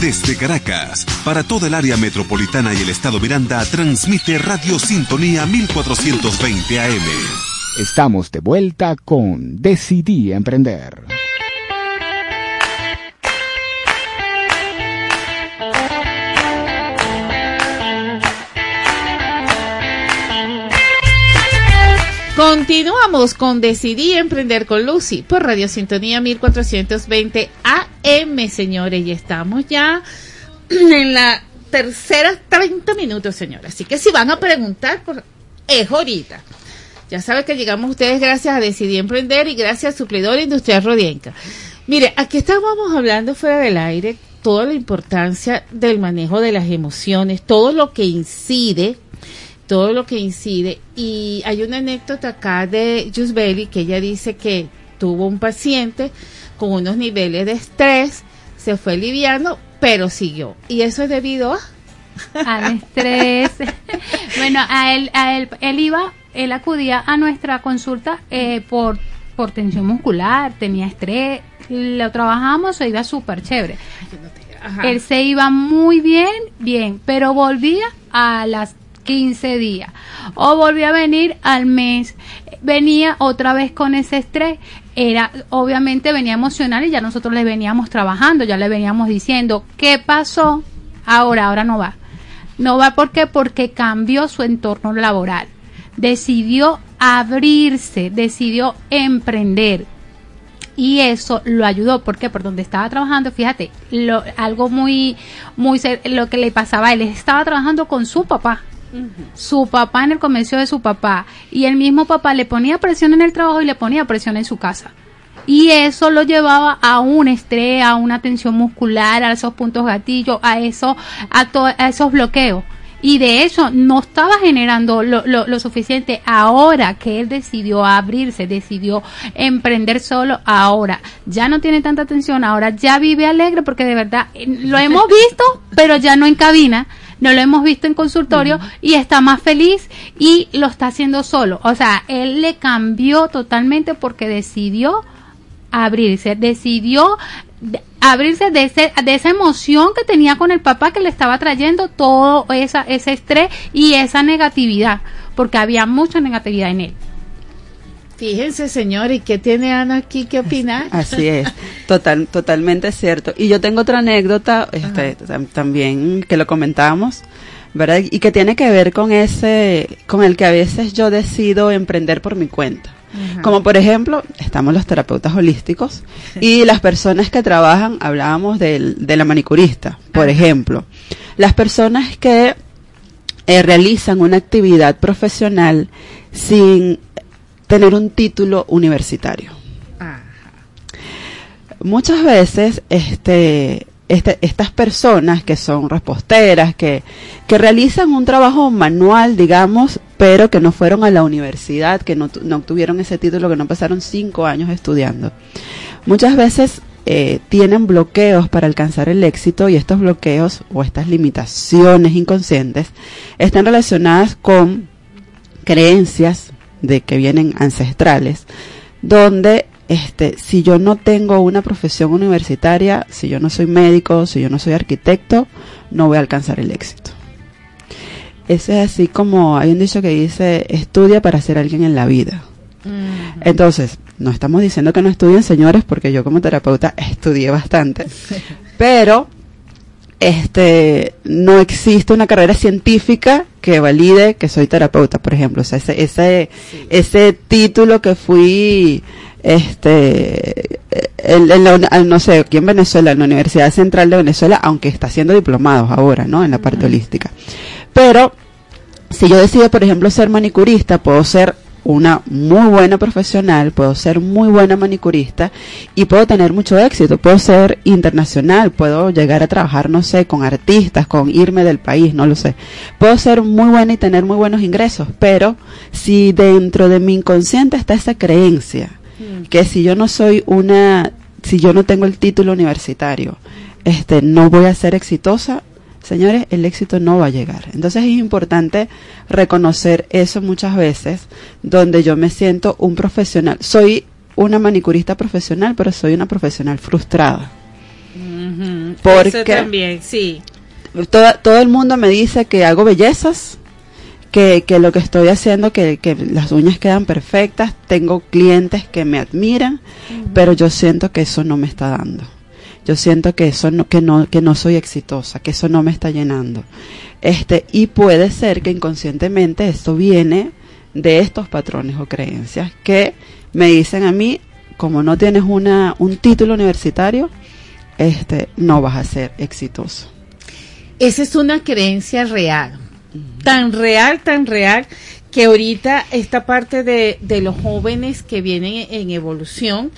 S8: Desde Caracas, para toda el área metropolitana y el estado Miranda, transmite Radio Sintonía 1420 AM.
S9: Estamos de vuelta con Decidí Emprender.
S1: Continuamos con Decidí Emprender con Lucy por Radio Sintonía 1420 AM, señores, y estamos ya en la tercera 30 minutos, señores. Así que si van a preguntar, por, es ahorita. Ya saben que llegamos ustedes gracias a Decidí Emprender y gracias a Suplidor Industrial Rodienca. Mire, aquí estábamos hablando fuera del aire toda la importancia del manejo de las emociones, todo lo que incide todo lo que incide. Y hay una anécdota acá de Belly que ella dice que tuvo un paciente con unos niveles de estrés, se fue liviano, pero siguió. Y eso es debido a...
S4: al estrés. bueno, a él, a él, él iba, él acudía a nuestra consulta eh, por, por tensión muscular, tenía estrés, lo trabajamos, se iba súper chévere.
S1: Ajá.
S4: Él se iba muy bien, bien, pero volvía a las 15 días. O volvía a venir al mes. Venía otra vez con ese estrés. Era, obviamente venía emocional y ya nosotros le veníamos trabajando, ya le veníamos diciendo, ¿qué pasó? Ahora, ahora no va. No va ¿por qué? porque cambió su entorno laboral. Decidió abrirse, decidió emprender. y eso lo ayudó porque por donde estaba trabajando, fíjate, lo, algo muy, muy, lo que le pasaba a él estaba trabajando con su papá. Su papá en el comercio de su papá y el mismo papá le ponía presión en el trabajo y le ponía presión en su casa. Y eso lo llevaba a un estrés, a una tensión muscular, a esos puntos gatillos, a eso, a, a esos bloqueos. Y de hecho no estaba generando lo, lo, lo suficiente. Ahora que él decidió abrirse, decidió emprender solo, ahora ya no tiene tanta tensión, ahora ya vive alegre porque de verdad eh, lo hemos visto, pero ya no en cabina. No lo hemos visto en consultorio y está más feliz y lo está haciendo solo. O sea, él le cambió totalmente porque decidió abrirse, decidió de- abrirse de, ese, de esa emoción que tenía con el papá que le estaba trayendo todo esa, ese estrés y esa negatividad, porque había mucha negatividad en él.
S1: Fíjense, señor, ¿y qué tiene Ana aquí que opinar?
S2: Así es, total, totalmente cierto. Y yo tengo otra anécdota este, tam- también que lo comentábamos, ¿verdad? Y que tiene que ver con ese, con el que a veces yo decido emprender por mi cuenta.
S10: Ajá.
S2: Como por ejemplo, estamos los terapeutas holísticos y las personas que trabajan, hablábamos del, de la manicurista, por ejemplo. Las personas que eh, realizan una actividad profesional sin tener un título universitario. Muchas veces este, este, estas personas que son reposteras, que, que realizan un trabajo manual, digamos, pero que no fueron a la universidad, que no, no obtuvieron ese título, que no pasaron cinco años estudiando, muchas veces eh, tienen bloqueos para alcanzar el éxito y estos bloqueos o estas limitaciones inconscientes están relacionadas con creencias de que vienen ancestrales, donde este, si yo no tengo una profesión universitaria, si yo no soy médico, si yo no soy arquitecto, no voy a alcanzar el éxito. Eso es así como hay un dicho que dice, estudia para ser alguien en la vida. Entonces, no estamos diciendo que no estudien, señores, porque yo como terapeuta estudié bastante, pero este no existe una carrera científica que valide que soy terapeuta, por ejemplo, o sea, ese ese ese título que fui este en, en la uni- ah, no sé, aquí en Venezuela, en la Universidad Central de Venezuela, aunque está haciendo diplomados ahora, ¿no? En la parte holística. Pero si yo decido, por ejemplo, ser manicurista, puedo ser una muy buena profesional, puedo ser muy buena manicurista y puedo tener mucho éxito, puedo ser internacional, puedo llegar a trabajar, no sé, con artistas, con irme del país, no lo sé. Puedo ser muy buena y tener muy buenos ingresos, pero si dentro de mi inconsciente está esa creencia, que si yo no soy una, si yo no tengo el título universitario, este, no voy a ser exitosa, señores, el éxito no va a llegar. Entonces es importante reconocer eso muchas veces, donde yo me siento un profesional. Soy una manicurista profesional, pero soy una profesional frustrada. Porque-
S1: Eso también, sí.
S2: Todo, todo el mundo me dice que hago bellezas, que, que lo que estoy haciendo, que, que las uñas quedan perfectas, tengo clientes que me admiran, pero yo siento que eso no me está dando. Yo siento que eso no, que no, que no soy exitosa, que eso no me está llenando. Este, y puede ser que inconscientemente esto viene de estos patrones o creencias que me dicen a mí, como no tienes una, un título universitario, este, no vas a ser exitoso.
S1: Esa es una creencia real, tan real, tan real, que ahorita esta parte de, de los jóvenes que vienen en evolución,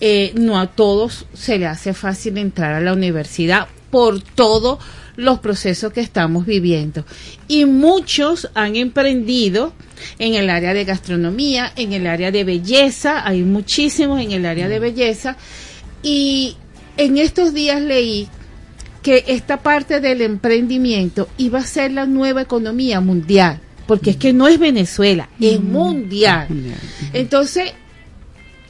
S1: eh, no a todos se le hace fácil entrar a la universidad por todos los procesos que estamos viviendo. Y muchos han emprendido en el área de gastronomía, en el área de belleza, hay muchísimos en el área de belleza. Y en estos días leí que esta parte del emprendimiento iba a ser la nueva economía mundial, porque es que no es Venezuela, es mundial. Entonces,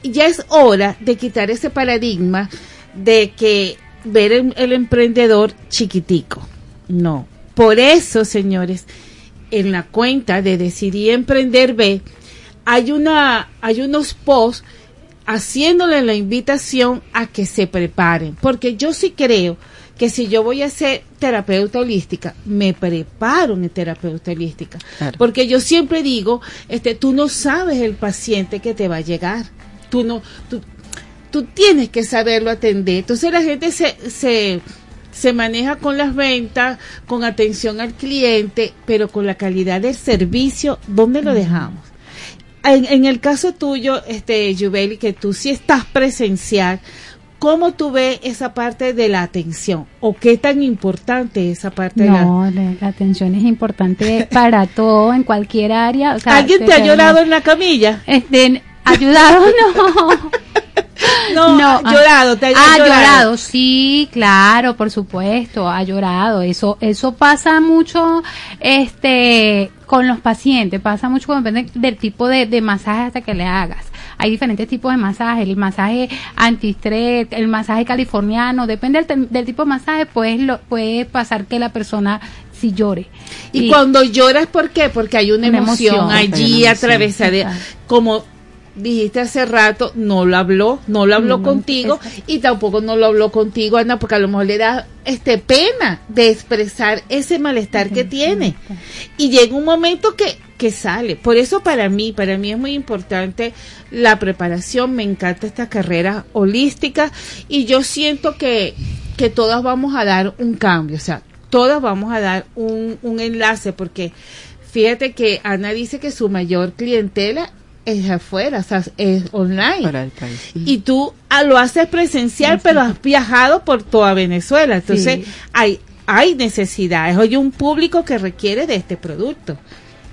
S1: ya es hora de quitar ese paradigma de que ver el, el emprendedor chiquitico. No. Por eso, señores, en la cuenta de Decidí Emprender B, hay una, hay unos posts haciéndole la invitación a que se preparen, porque yo sí creo que si yo voy a ser terapeuta holística, me preparo en terapeuta holística,
S2: Claro.
S1: porque yo siempre digo, este, tú no sabes el paciente que te va a llegar, tú no, tú, tú tienes que saberlo atender. Entonces la gente se, se, se maneja con las ventas, con atención al cliente, pero con la calidad del servicio, ¿dónde lo dejamos? En, en el caso tuyo, este, Yubeli, que tú sí estás presencial, ¿cómo tú ves esa parte de la atención? ¿O qué tan importante es esa parte de la
S4: No, la, atención es importante para todo, en cualquier área. o sea,
S1: ¿Alguien te ha llorado en la camilla?
S4: Este, ayudado no.
S1: No, llorado, te ha
S4: Ah,
S1: llorado.
S4: llorado, sí, claro, por supuesto, ha llorado. Eso, eso pasa mucho, este, con los pacientes, pasa mucho depende del tipo de, de masaje hasta que le hagas. Hay diferentes tipos de masaje, el masaje antiestrés, el masaje californiano, depende del, tipo de masaje, pues lo, puede pasar que la persona sí llore.
S1: Y, cuando lloras, ¿por qué? Porque hay una,
S4: Una
S1: emoción,
S4: emoción.
S1: allí atravesada. Como dijiste hace rato, no lo habló, no lo habló
S4: No,
S1: contigo y tampoco no lo habló contigo, Ana, porque a lo mejor le da este pena de expresar ese malestar que tiene. Y llega un momento que, que sale. Por eso para mí, para mí es muy importante la preparación, me encanta esta carrera holística y yo siento que, que todas vamos a dar un cambio, o sea, todas vamos a dar un, un enlace porque fíjate que Ana dice que su mayor clientela es afuera, o sea, es online.
S2: Para el país.
S1: Y tú ah, lo haces presencial, pero has viajado por toda Venezuela. Entonces,
S4: Sí.
S1: hay, hay necesidades. Hay un público que requiere de este producto.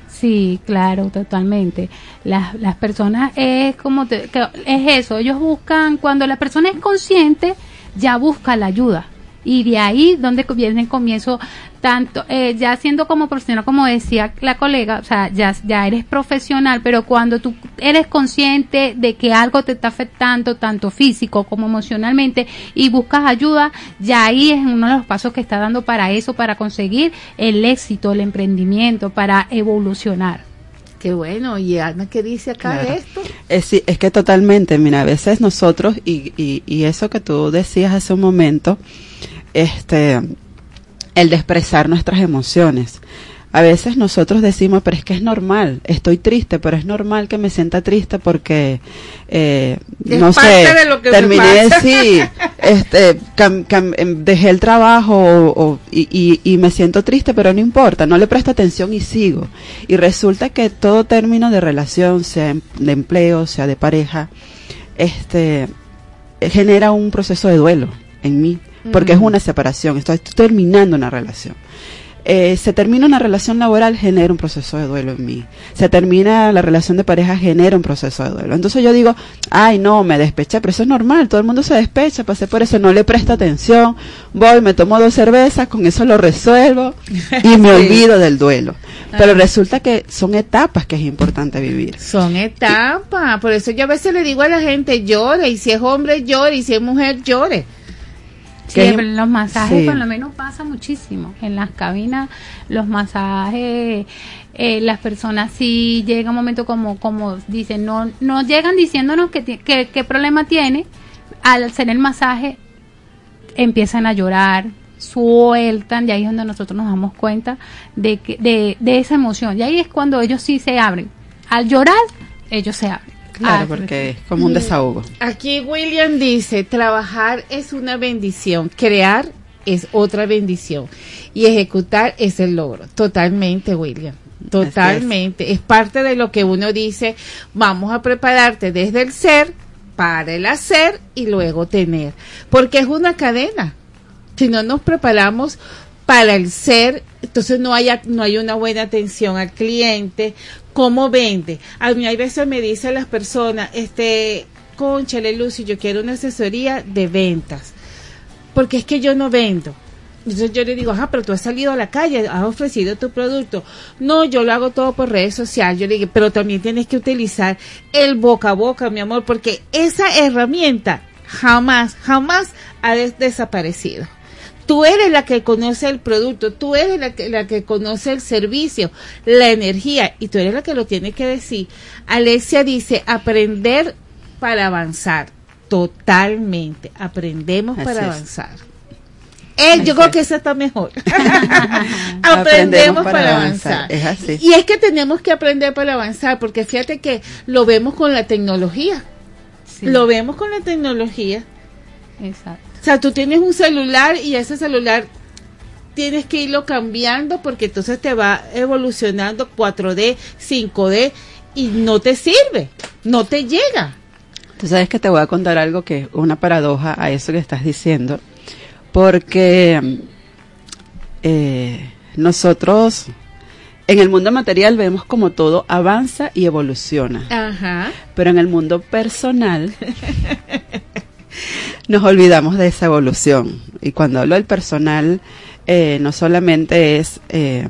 S4: Sí, claro, totalmente. Las, las personas es como te- que es eso, ellos buscan cuando la persona es consciente ya busca la ayuda y de ahí donde viene el comienzo tanto eh, ya siendo como profesional como decía la colega, o sea, ya ya eres profesional, pero cuando tú eres consciente de que algo te está afectando tanto físico como emocionalmente y buscas ayuda, ya ahí es uno de los pasos que está dando para eso, para conseguir el éxito, el emprendimiento, para evolucionar.
S1: Qué bueno. ¿Y Ana qué dice acá
S2: Claro.
S1: de esto?
S2: Es, sí, es que totalmente, mira, a veces nosotros, y, y, y eso que tú decías hace un momento, este, el de expresar nuestras emociones. A veces nosotros decimos, pero es que es normal, estoy triste, pero es normal que me sienta triste porque, eh, no sé,
S1: de lo que
S2: terminé, sí, este, cam- cam- em, dejé el trabajo o- o- y, y- y me siento triste, pero no importa, no le presto atención y sigo. Y resulta que todo término de relación, sea em- de empleo, sea de pareja, este, genera un proceso de duelo en mí, porque es una separación, estoy, terminando una relación. Eh, se termina una relación laboral, genera un proceso de duelo en mí. Se termina la relación de pareja, genera un proceso de duelo. Entonces yo digo, ay no, me despeché, pero eso es normal, todo el mundo se despecha, pasé por eso, no le presto atención, voy, me tomo dos cervezas, con eso lo resuelvo y me
S1: Sí.
S2: olvido del duelo. Pero
S1: Ah.
S2: resulta que son etapas que es importante vivir.
S1: Son etapas. Por eso yo a veces le digo a la gente, llore. Y si es hombre, llore. Y si es mujer, llore.
S4: Sí,
S2: Que-
S4: pero en los masajes
S2: sí.
S4: por lo menos pasa muchísimo. En las cabinas, los masajes, eh, las personas sí llega un momento como, como dicen, no, no llegan diciéndonos que, ti- que, qué problema tiene. Al hacer el masaje, empiezan a llorar, sueltan, y ahí es donde nosotros nos damos cuenta de, que, de, de esa emoción. Y ahí es cuando ellos sí se abren. Al llorar, ellos se abren.
S2: Claro,
S4: Ah,
S2: porque es como un desahogo.
S1: Aquí William dice, trabajar es una bendición, crear es otra bendición y ejecutar es el logro. Totalmente, William. Totalmente. Es. parte de lo que uno dice, vamos a prepararte desde el ser para el hacer y luego tener. Porque es una cadena. Si no nos preparamos para el ser, entonces no hay, no hay una buena atención al cliente, cómo vende. A mí hay veces me dicen las personas, este, conchale Lucy, yo quiero una asesoría de ventas, porque es que yo no vendo. Entonces yo le digo, ajá, pero tú has salido a la calle, has ofrecido tu producto. No, yo lo hago todo por redes sociales. Yo le digo, pero también tienes que utilizar el boca a boca, mi amor, porque esa herramienta jamás, jamás ha des- desaparecido. Tú eres la que conoce el producto, tú eres la que, la que conoce el servicio, la energía, y tú eres la que lo tiene que decir. Alexia dice, aprender para avanzar. Totalmente. Aprendemos
S2: Así
S1: para
S2: es.
S1: avanzar. Eh, yo creo que esa está mejor. Aprendemos para,
S2: para
S1: avanzar.
S2: avanzar, es así.
S1: Y es que tenemos que aprender para avanzar, porque fíjate que lo vemos con la tecnología. Lo vemos con la tecnología.
S4: Exacto.
S1: O sea, tú tienes un celular y ese celular tienes que irlo cambiando porque entonces te va evolucionando 4D, 5D y no te sirve, no te llega.
S2: Tú sabes que te voy a contar algo que es una paradoja a eso que estás diciendo, porque eh, nosotros en el mundo material vemos como todo avanza y evoluciona,
S1: Ajá.
S2: pero en el mundo personal nos olvidamos de esa evolución. Y cuando hablo del personal, eh, no solamente es eh,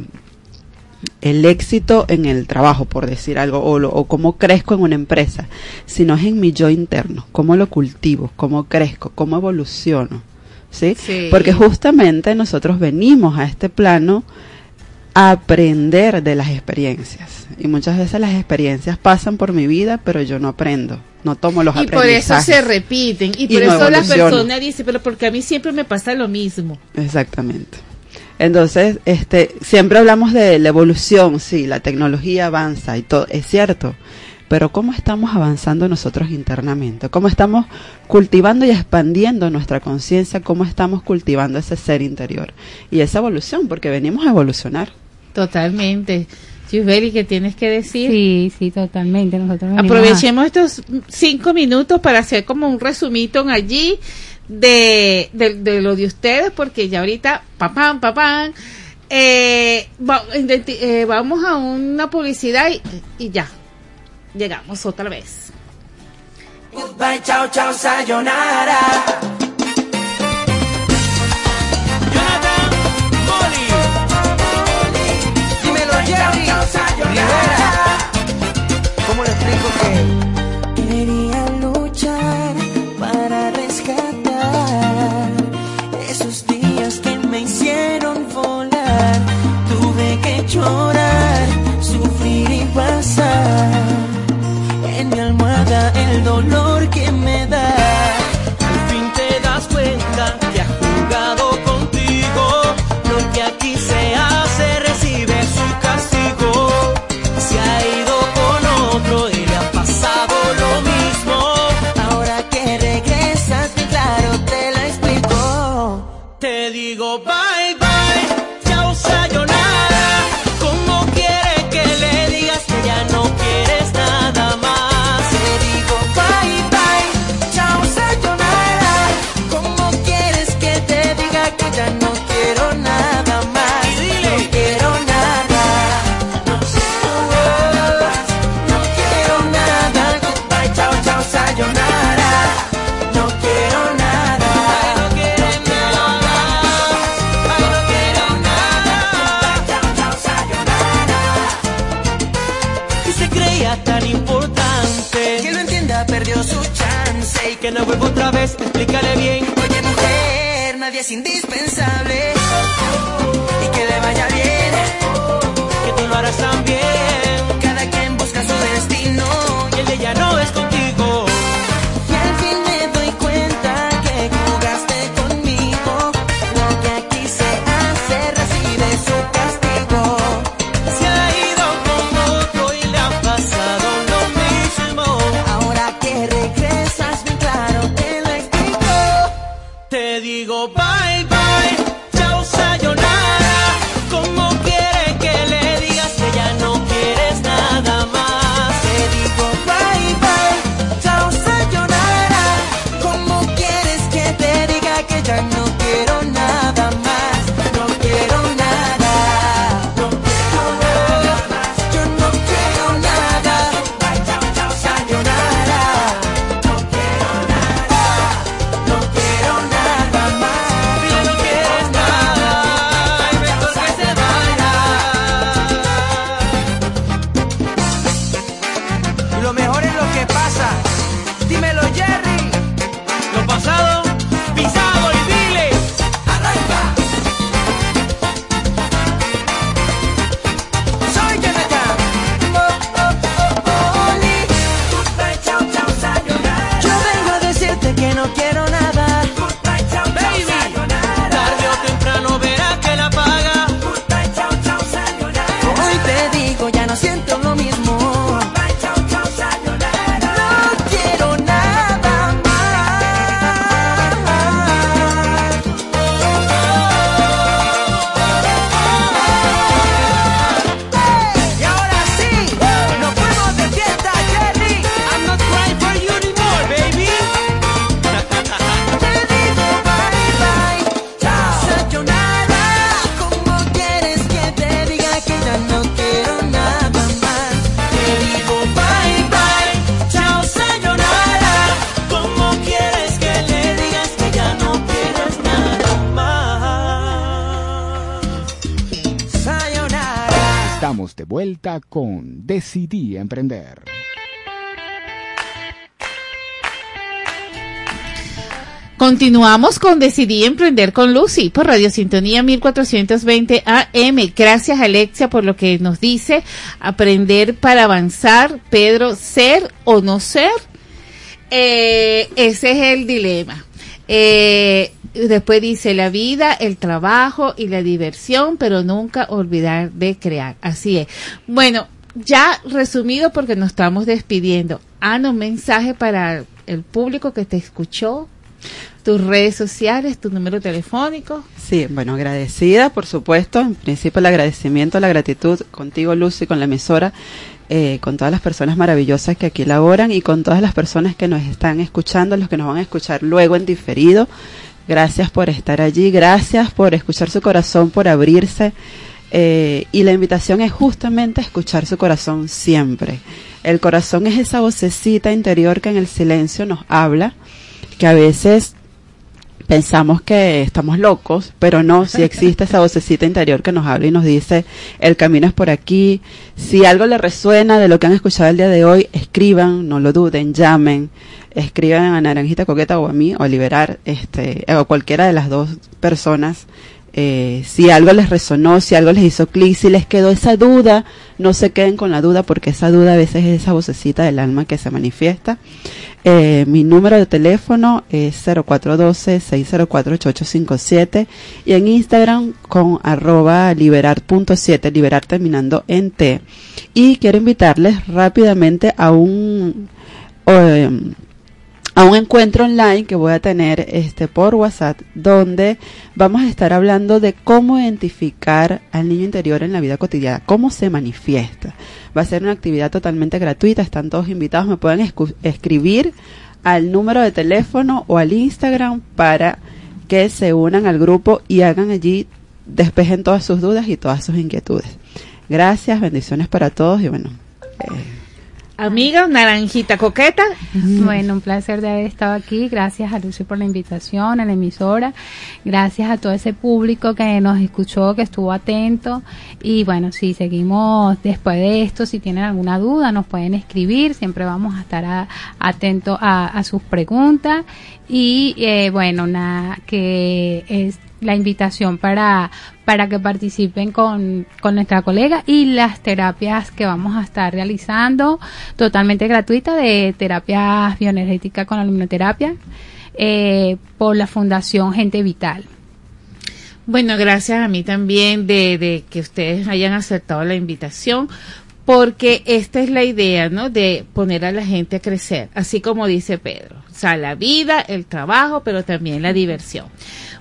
S2: el éxito en el trabajo, por decir algo, o, lo- o cómo crezco en una empresa, sino es en mi yo interno, cómo lo cultivo, cómo crezco, cómo evoluciono. ¿sí?
S1: Sí.
S2: Porque justamente nosotros venimos a este plano a aprender de las experiencias. Y muchas veces las experiencias pasan por mi vida, pero yo no aprendo, no tomo los
S1: Y por eso
S2: aprendizajes.
S1: se repiten. Y
S2: Y
S1: por
S2: no
S1: eso la persona dice, pero porque a mí siempre me pasa lo mismo.
S2: Exactamente. Entonces, este, siempre hablamos de la evolución, sí, la tecnología avanza y todo, es cierto. Pero ¿cómo estamos avanzando nosotros internamente? ¿Cómo estamos cultivando y expandiendo nuestra conciencia? ¿Cómo estamos cultivando ese ser interior? Y esa evolución, porque venimos a evolucionar.
S1: Totalmente. Yusbeli, ¿qué tienes que decir?
S4: Sí, sí, totalmente. Nosotros
S1: Aprovechemos estos cinco minutos para hacer como un resumito allí de, de, de lo de ustedes, porque ya ahorita, papán, papán, eh, va- eh, vamos a una publicidad y, y ya, llegamos otra vez.
S10: Goodbye, chao, chao, sayonara. Rivera. ¿Cómo le explico que? Y que no vuelva otra vez, explícale bien. Oye, mujer, nadie es indispensable. Y que le vaya bien. Que tú lo harás también. Con
S9: Decidí Emprender.
S1: Continuamos con Decidí Emprender con Lucy por Radio Sintonía 1420 AM. Gracias Alexia por lo que nos dice. Aprender para avanzar. Pedro, ser o no ser. Eh, ese es el dilema. Eh, después dice la vida, el trabajo y la diversión, pero nunca olvidar de crear. Así es. Bueno, ya resumido porque nos estamos despidiendo. Ana, un mensaje para el público que te escuchó, tus redes sociales, tu número telefónico.
S2: Sí, bueno, agradecida, por supuesto. En principio, el agradecimiento, la gratitud contigo, Lucy, con la emisora, eh, con todas las personas maravillosas que aquí laboran y con todas las personas que nos están escuchando, los que nos van a escuchar luego en diferido. Gracias por estar allí, gracias por escuchar su corazón, por abrirse. Eh, y la invitación es justamente escuchar su corazón siempre. El corazón es esa vocecita interior que en el silencio nos habla, que a veces pensamos que estamos locos, pero no, si existe esa vocecita interior que nos habla y nos dice, el camino es por aquí. Si algo le resuena de lo que han escuchado el día de hoy, escriban, no lo duden, llamen, escriban a Naranjita Coqueta o a mí, o a Liberar, este, o cualquiera de las dos personas. Eh, si algo les resonó, si algo les hizo clic, si les quedó esa duda, no se queden con la duda porque esa duda a veces es esa vocecita del alma que se manifiesta. Eh, mi número de teléfono es 0412-604-8857 y en Instagram con arroba liberar.7, liberar terminando en T. Y quiero invitarles rápidamente a un, eh, a un encuentro online que voy a tener este por WhatsApp donde vamos a estar hablando de cómo identificar al niño interior en la vida cotidiana, cómo se manifiesta. Va a ser una actividad totalmente gratuita, están todos invitados, me pueden escribir al número de teléfono o al Instagram para que se unan al grupo y hagan allí, despejen todas sus dudas y todas sus inquietudes. Gracias, bendiciones para todos y bueno,
S1: Amiga, naranjita coqueta.
S4: Bueno, un placer de haber estado aquí. Gracias a Lucy por la invitación, a la emisora. Gracias a todo ese público que nos escuchó, que estuvo atento. Y bueno, si seguimos después de esto, si tienen alguna duda, nos pueden escribir. Siempre vamos a estar a- atentos a, sus preguntas. Y eh, bueno, nada, que es la invitación para, para que participen con, con nuestra colega y las terapias que vamos a estar realizando totalmente gratuita de terapias bioenergéticas con alumnoterapia eh, por la Fundación Gente Vital.
S1: Bueno, gracias a mí también de, de que ustedes hayan aceptado la invitación, porque esta es la idea, ¿no? De poner a la gente a crecer, así como dice Pedro. O sea, la vida, el trabajo, pero también la diversión.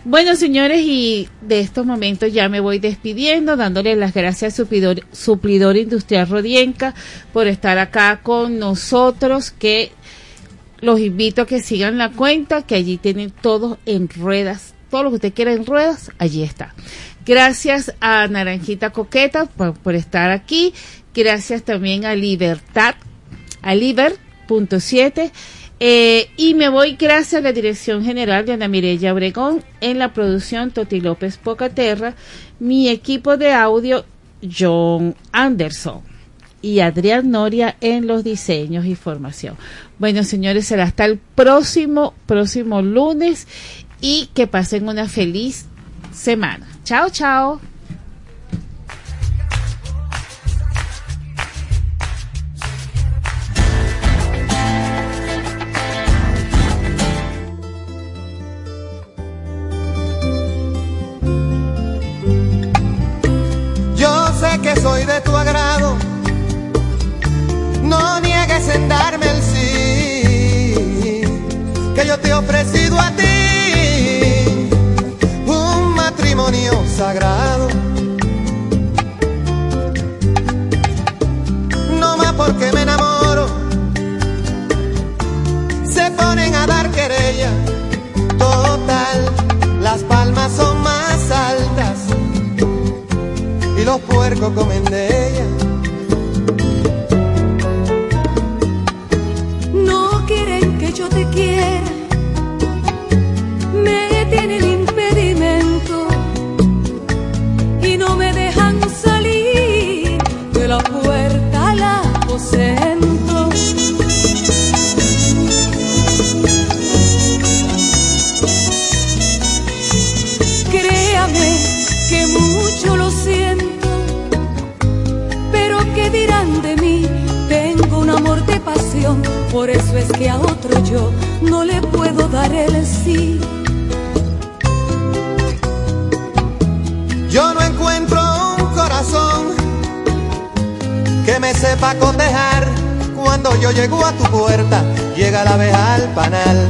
S1: Bueno, señores, y de estos momentos ya me voy despidiendo, dándole las gracias a Suplidor, Suplidor Industrial Rodienca por estar acá con nosotros, que los invito a que sigan la cuenta, que allí tienen todo en ruedas, todo lo que usted quiera en ruedas, allí está. Gracias a Naranjita Coqueta por, por estar aquí. Gracias también a Libertad, a Liber.7. Eh, y me voy gracias a la dirección general de Ana Mireya Obregón en la producción Toti López Pocaterra, mi equipo de audio John Anderson y Adrián Noria en los diseños y formación. Bueno, señores, será hasta el próximo, próximo lunes y que pasen una feliz semana. Chao, chao.
S11: Ofrecido a ti. Un matrimonio sagrado. No más porque me enamoro, se ponen a dar querella, total, las palmas son más altas. Y los puercos comen de
S12: me
S11: sepa cotejar. Cuando yo llego a tu puerta, llega la abeja al panal,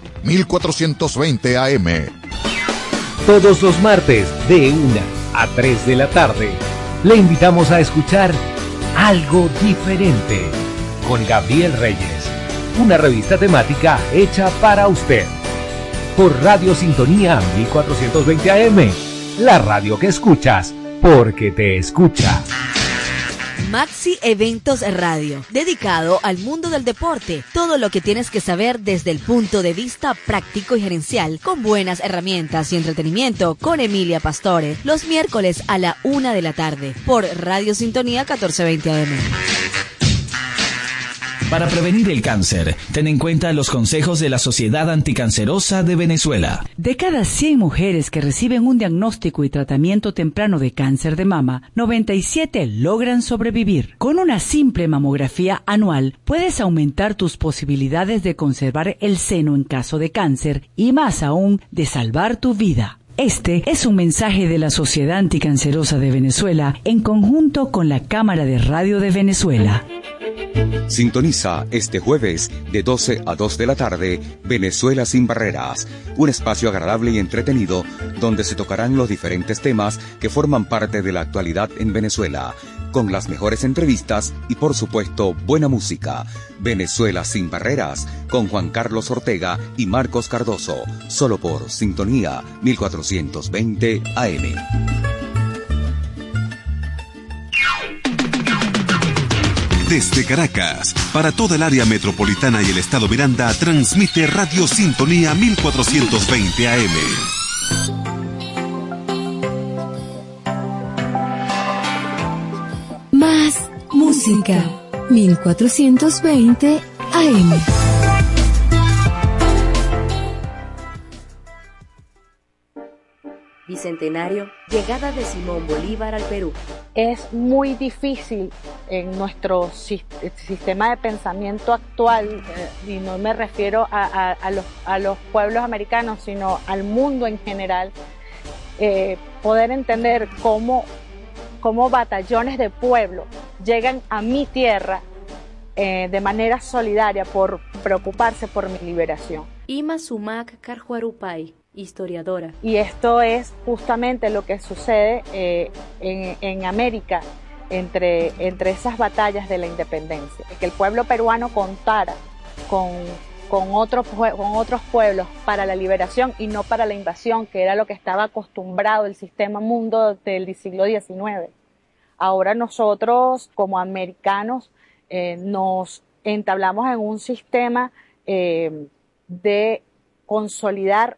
S13: 1420 AM.
S6: Todos los martes de 1 a 3 de la tarde le invitamos a escuchar Algo Diferente con Gabriel Reyes, una revista temática hecha para usted. Por Radio Sintonía 1420 AM, la radio que escuchas porque te escucha.
S14: Maxi Eventos Radio, dedicado al mundo del deporte. Todo lo que tienes que saber desde el punto de vista práctico y gerencial, con buenas herramientas y entretenimiento, con Emilia Pastore, los miércoles a la una de la tarde, por Radio Sintonía 1420 AM.
S15: Para prevenir el cáncer, ten en cuenta los consejos de la Sociedad Anticancerosa de Venezuela.
S16: De cada 100 mujeres que reciben un diagnóstico y tratamiento temprano de cáncer de mama, 97 logran sobrevivir. Con una simple mamografía anual, puedes aumentar tus posibilidades de conservar el seno en caso de cáncer y más aún de salvar tu vida. Este es un mensaje de la Sociedad Anticancerosa de Venezuela en conjunto con la Cámara de Radio de Venezuela.
S7: Sintoniza este jueves de 12 a 2 de la tarde Venezuela sin barreras, un espacio agradable y entretenido donde se tocarán los diferentes temas que forman parte de la actualidad en Venezuela. Con las mejores entrevistas y por supuesto buena música. Venezuela sin barreras con Juan Carlos Ortega y Marcos Cardoso, solo por Sintonía 1420 AM.
S8: Desde Caracas, para toda el área metropolitana y el estado Miranda, transmite Radio Sintonía 1420 AM.
S17: Música. 1420 AM.
S18: Bicentenario, llegada de Simón Bolívar al Perú.
S19: es muy difícil en nuestro sis- sistema de pensamiento actual, eh, y no me refiero a, a- a los, a los pueblos americanos, sino al mundo en general, eh, poder entender cómo, cómo batallones de pueblo llegan a mi tierra eh, de manera solidaria por preocuparse por mi liberación.
S18: Ima Sumac Carjuarupay, historiadora.
S19: Y esto es justamente lo que sucede eh, en, en América entre, entre esas batallas de la independencia. Que el pueblo peruano contara con, con, otro con otros pueblos para la liberación y no para la invasión, que era lo que estaba acostumbrado el sistema mundo del siglo XIX. Ahora nosotros, como americanos, eh, nos entablamos en un sistema eh, de consolidar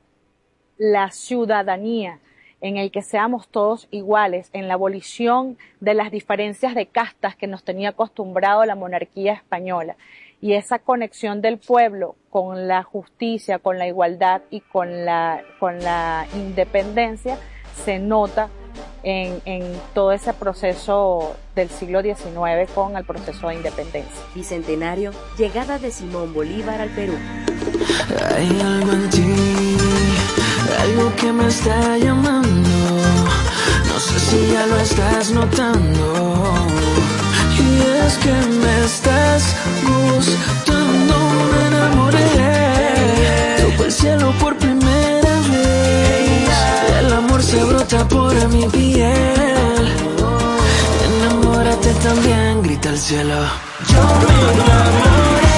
S19: la ciudadanía en el que seamos todos iguales, en la abolición de las diferencias de castas que nos tenía acostumbrado la monarquía española. Y esa conexión del pueblo con la justicia, con la igualdad y con la, con la independencia se nota en, en todo ese proceso del siglo XIX con el proceso de independencia.
S18: Bicentenario, llegada de Simón Bolívar al Perú.
S10: Hay algo en ti, algo que me está llamando. No sé si ya lo estás notando. Es que me estás gustando, me enamoré. Toco el cielo por primera vez. El amor se brota por mi piel. Enamórate también, grita el cielo. Yo.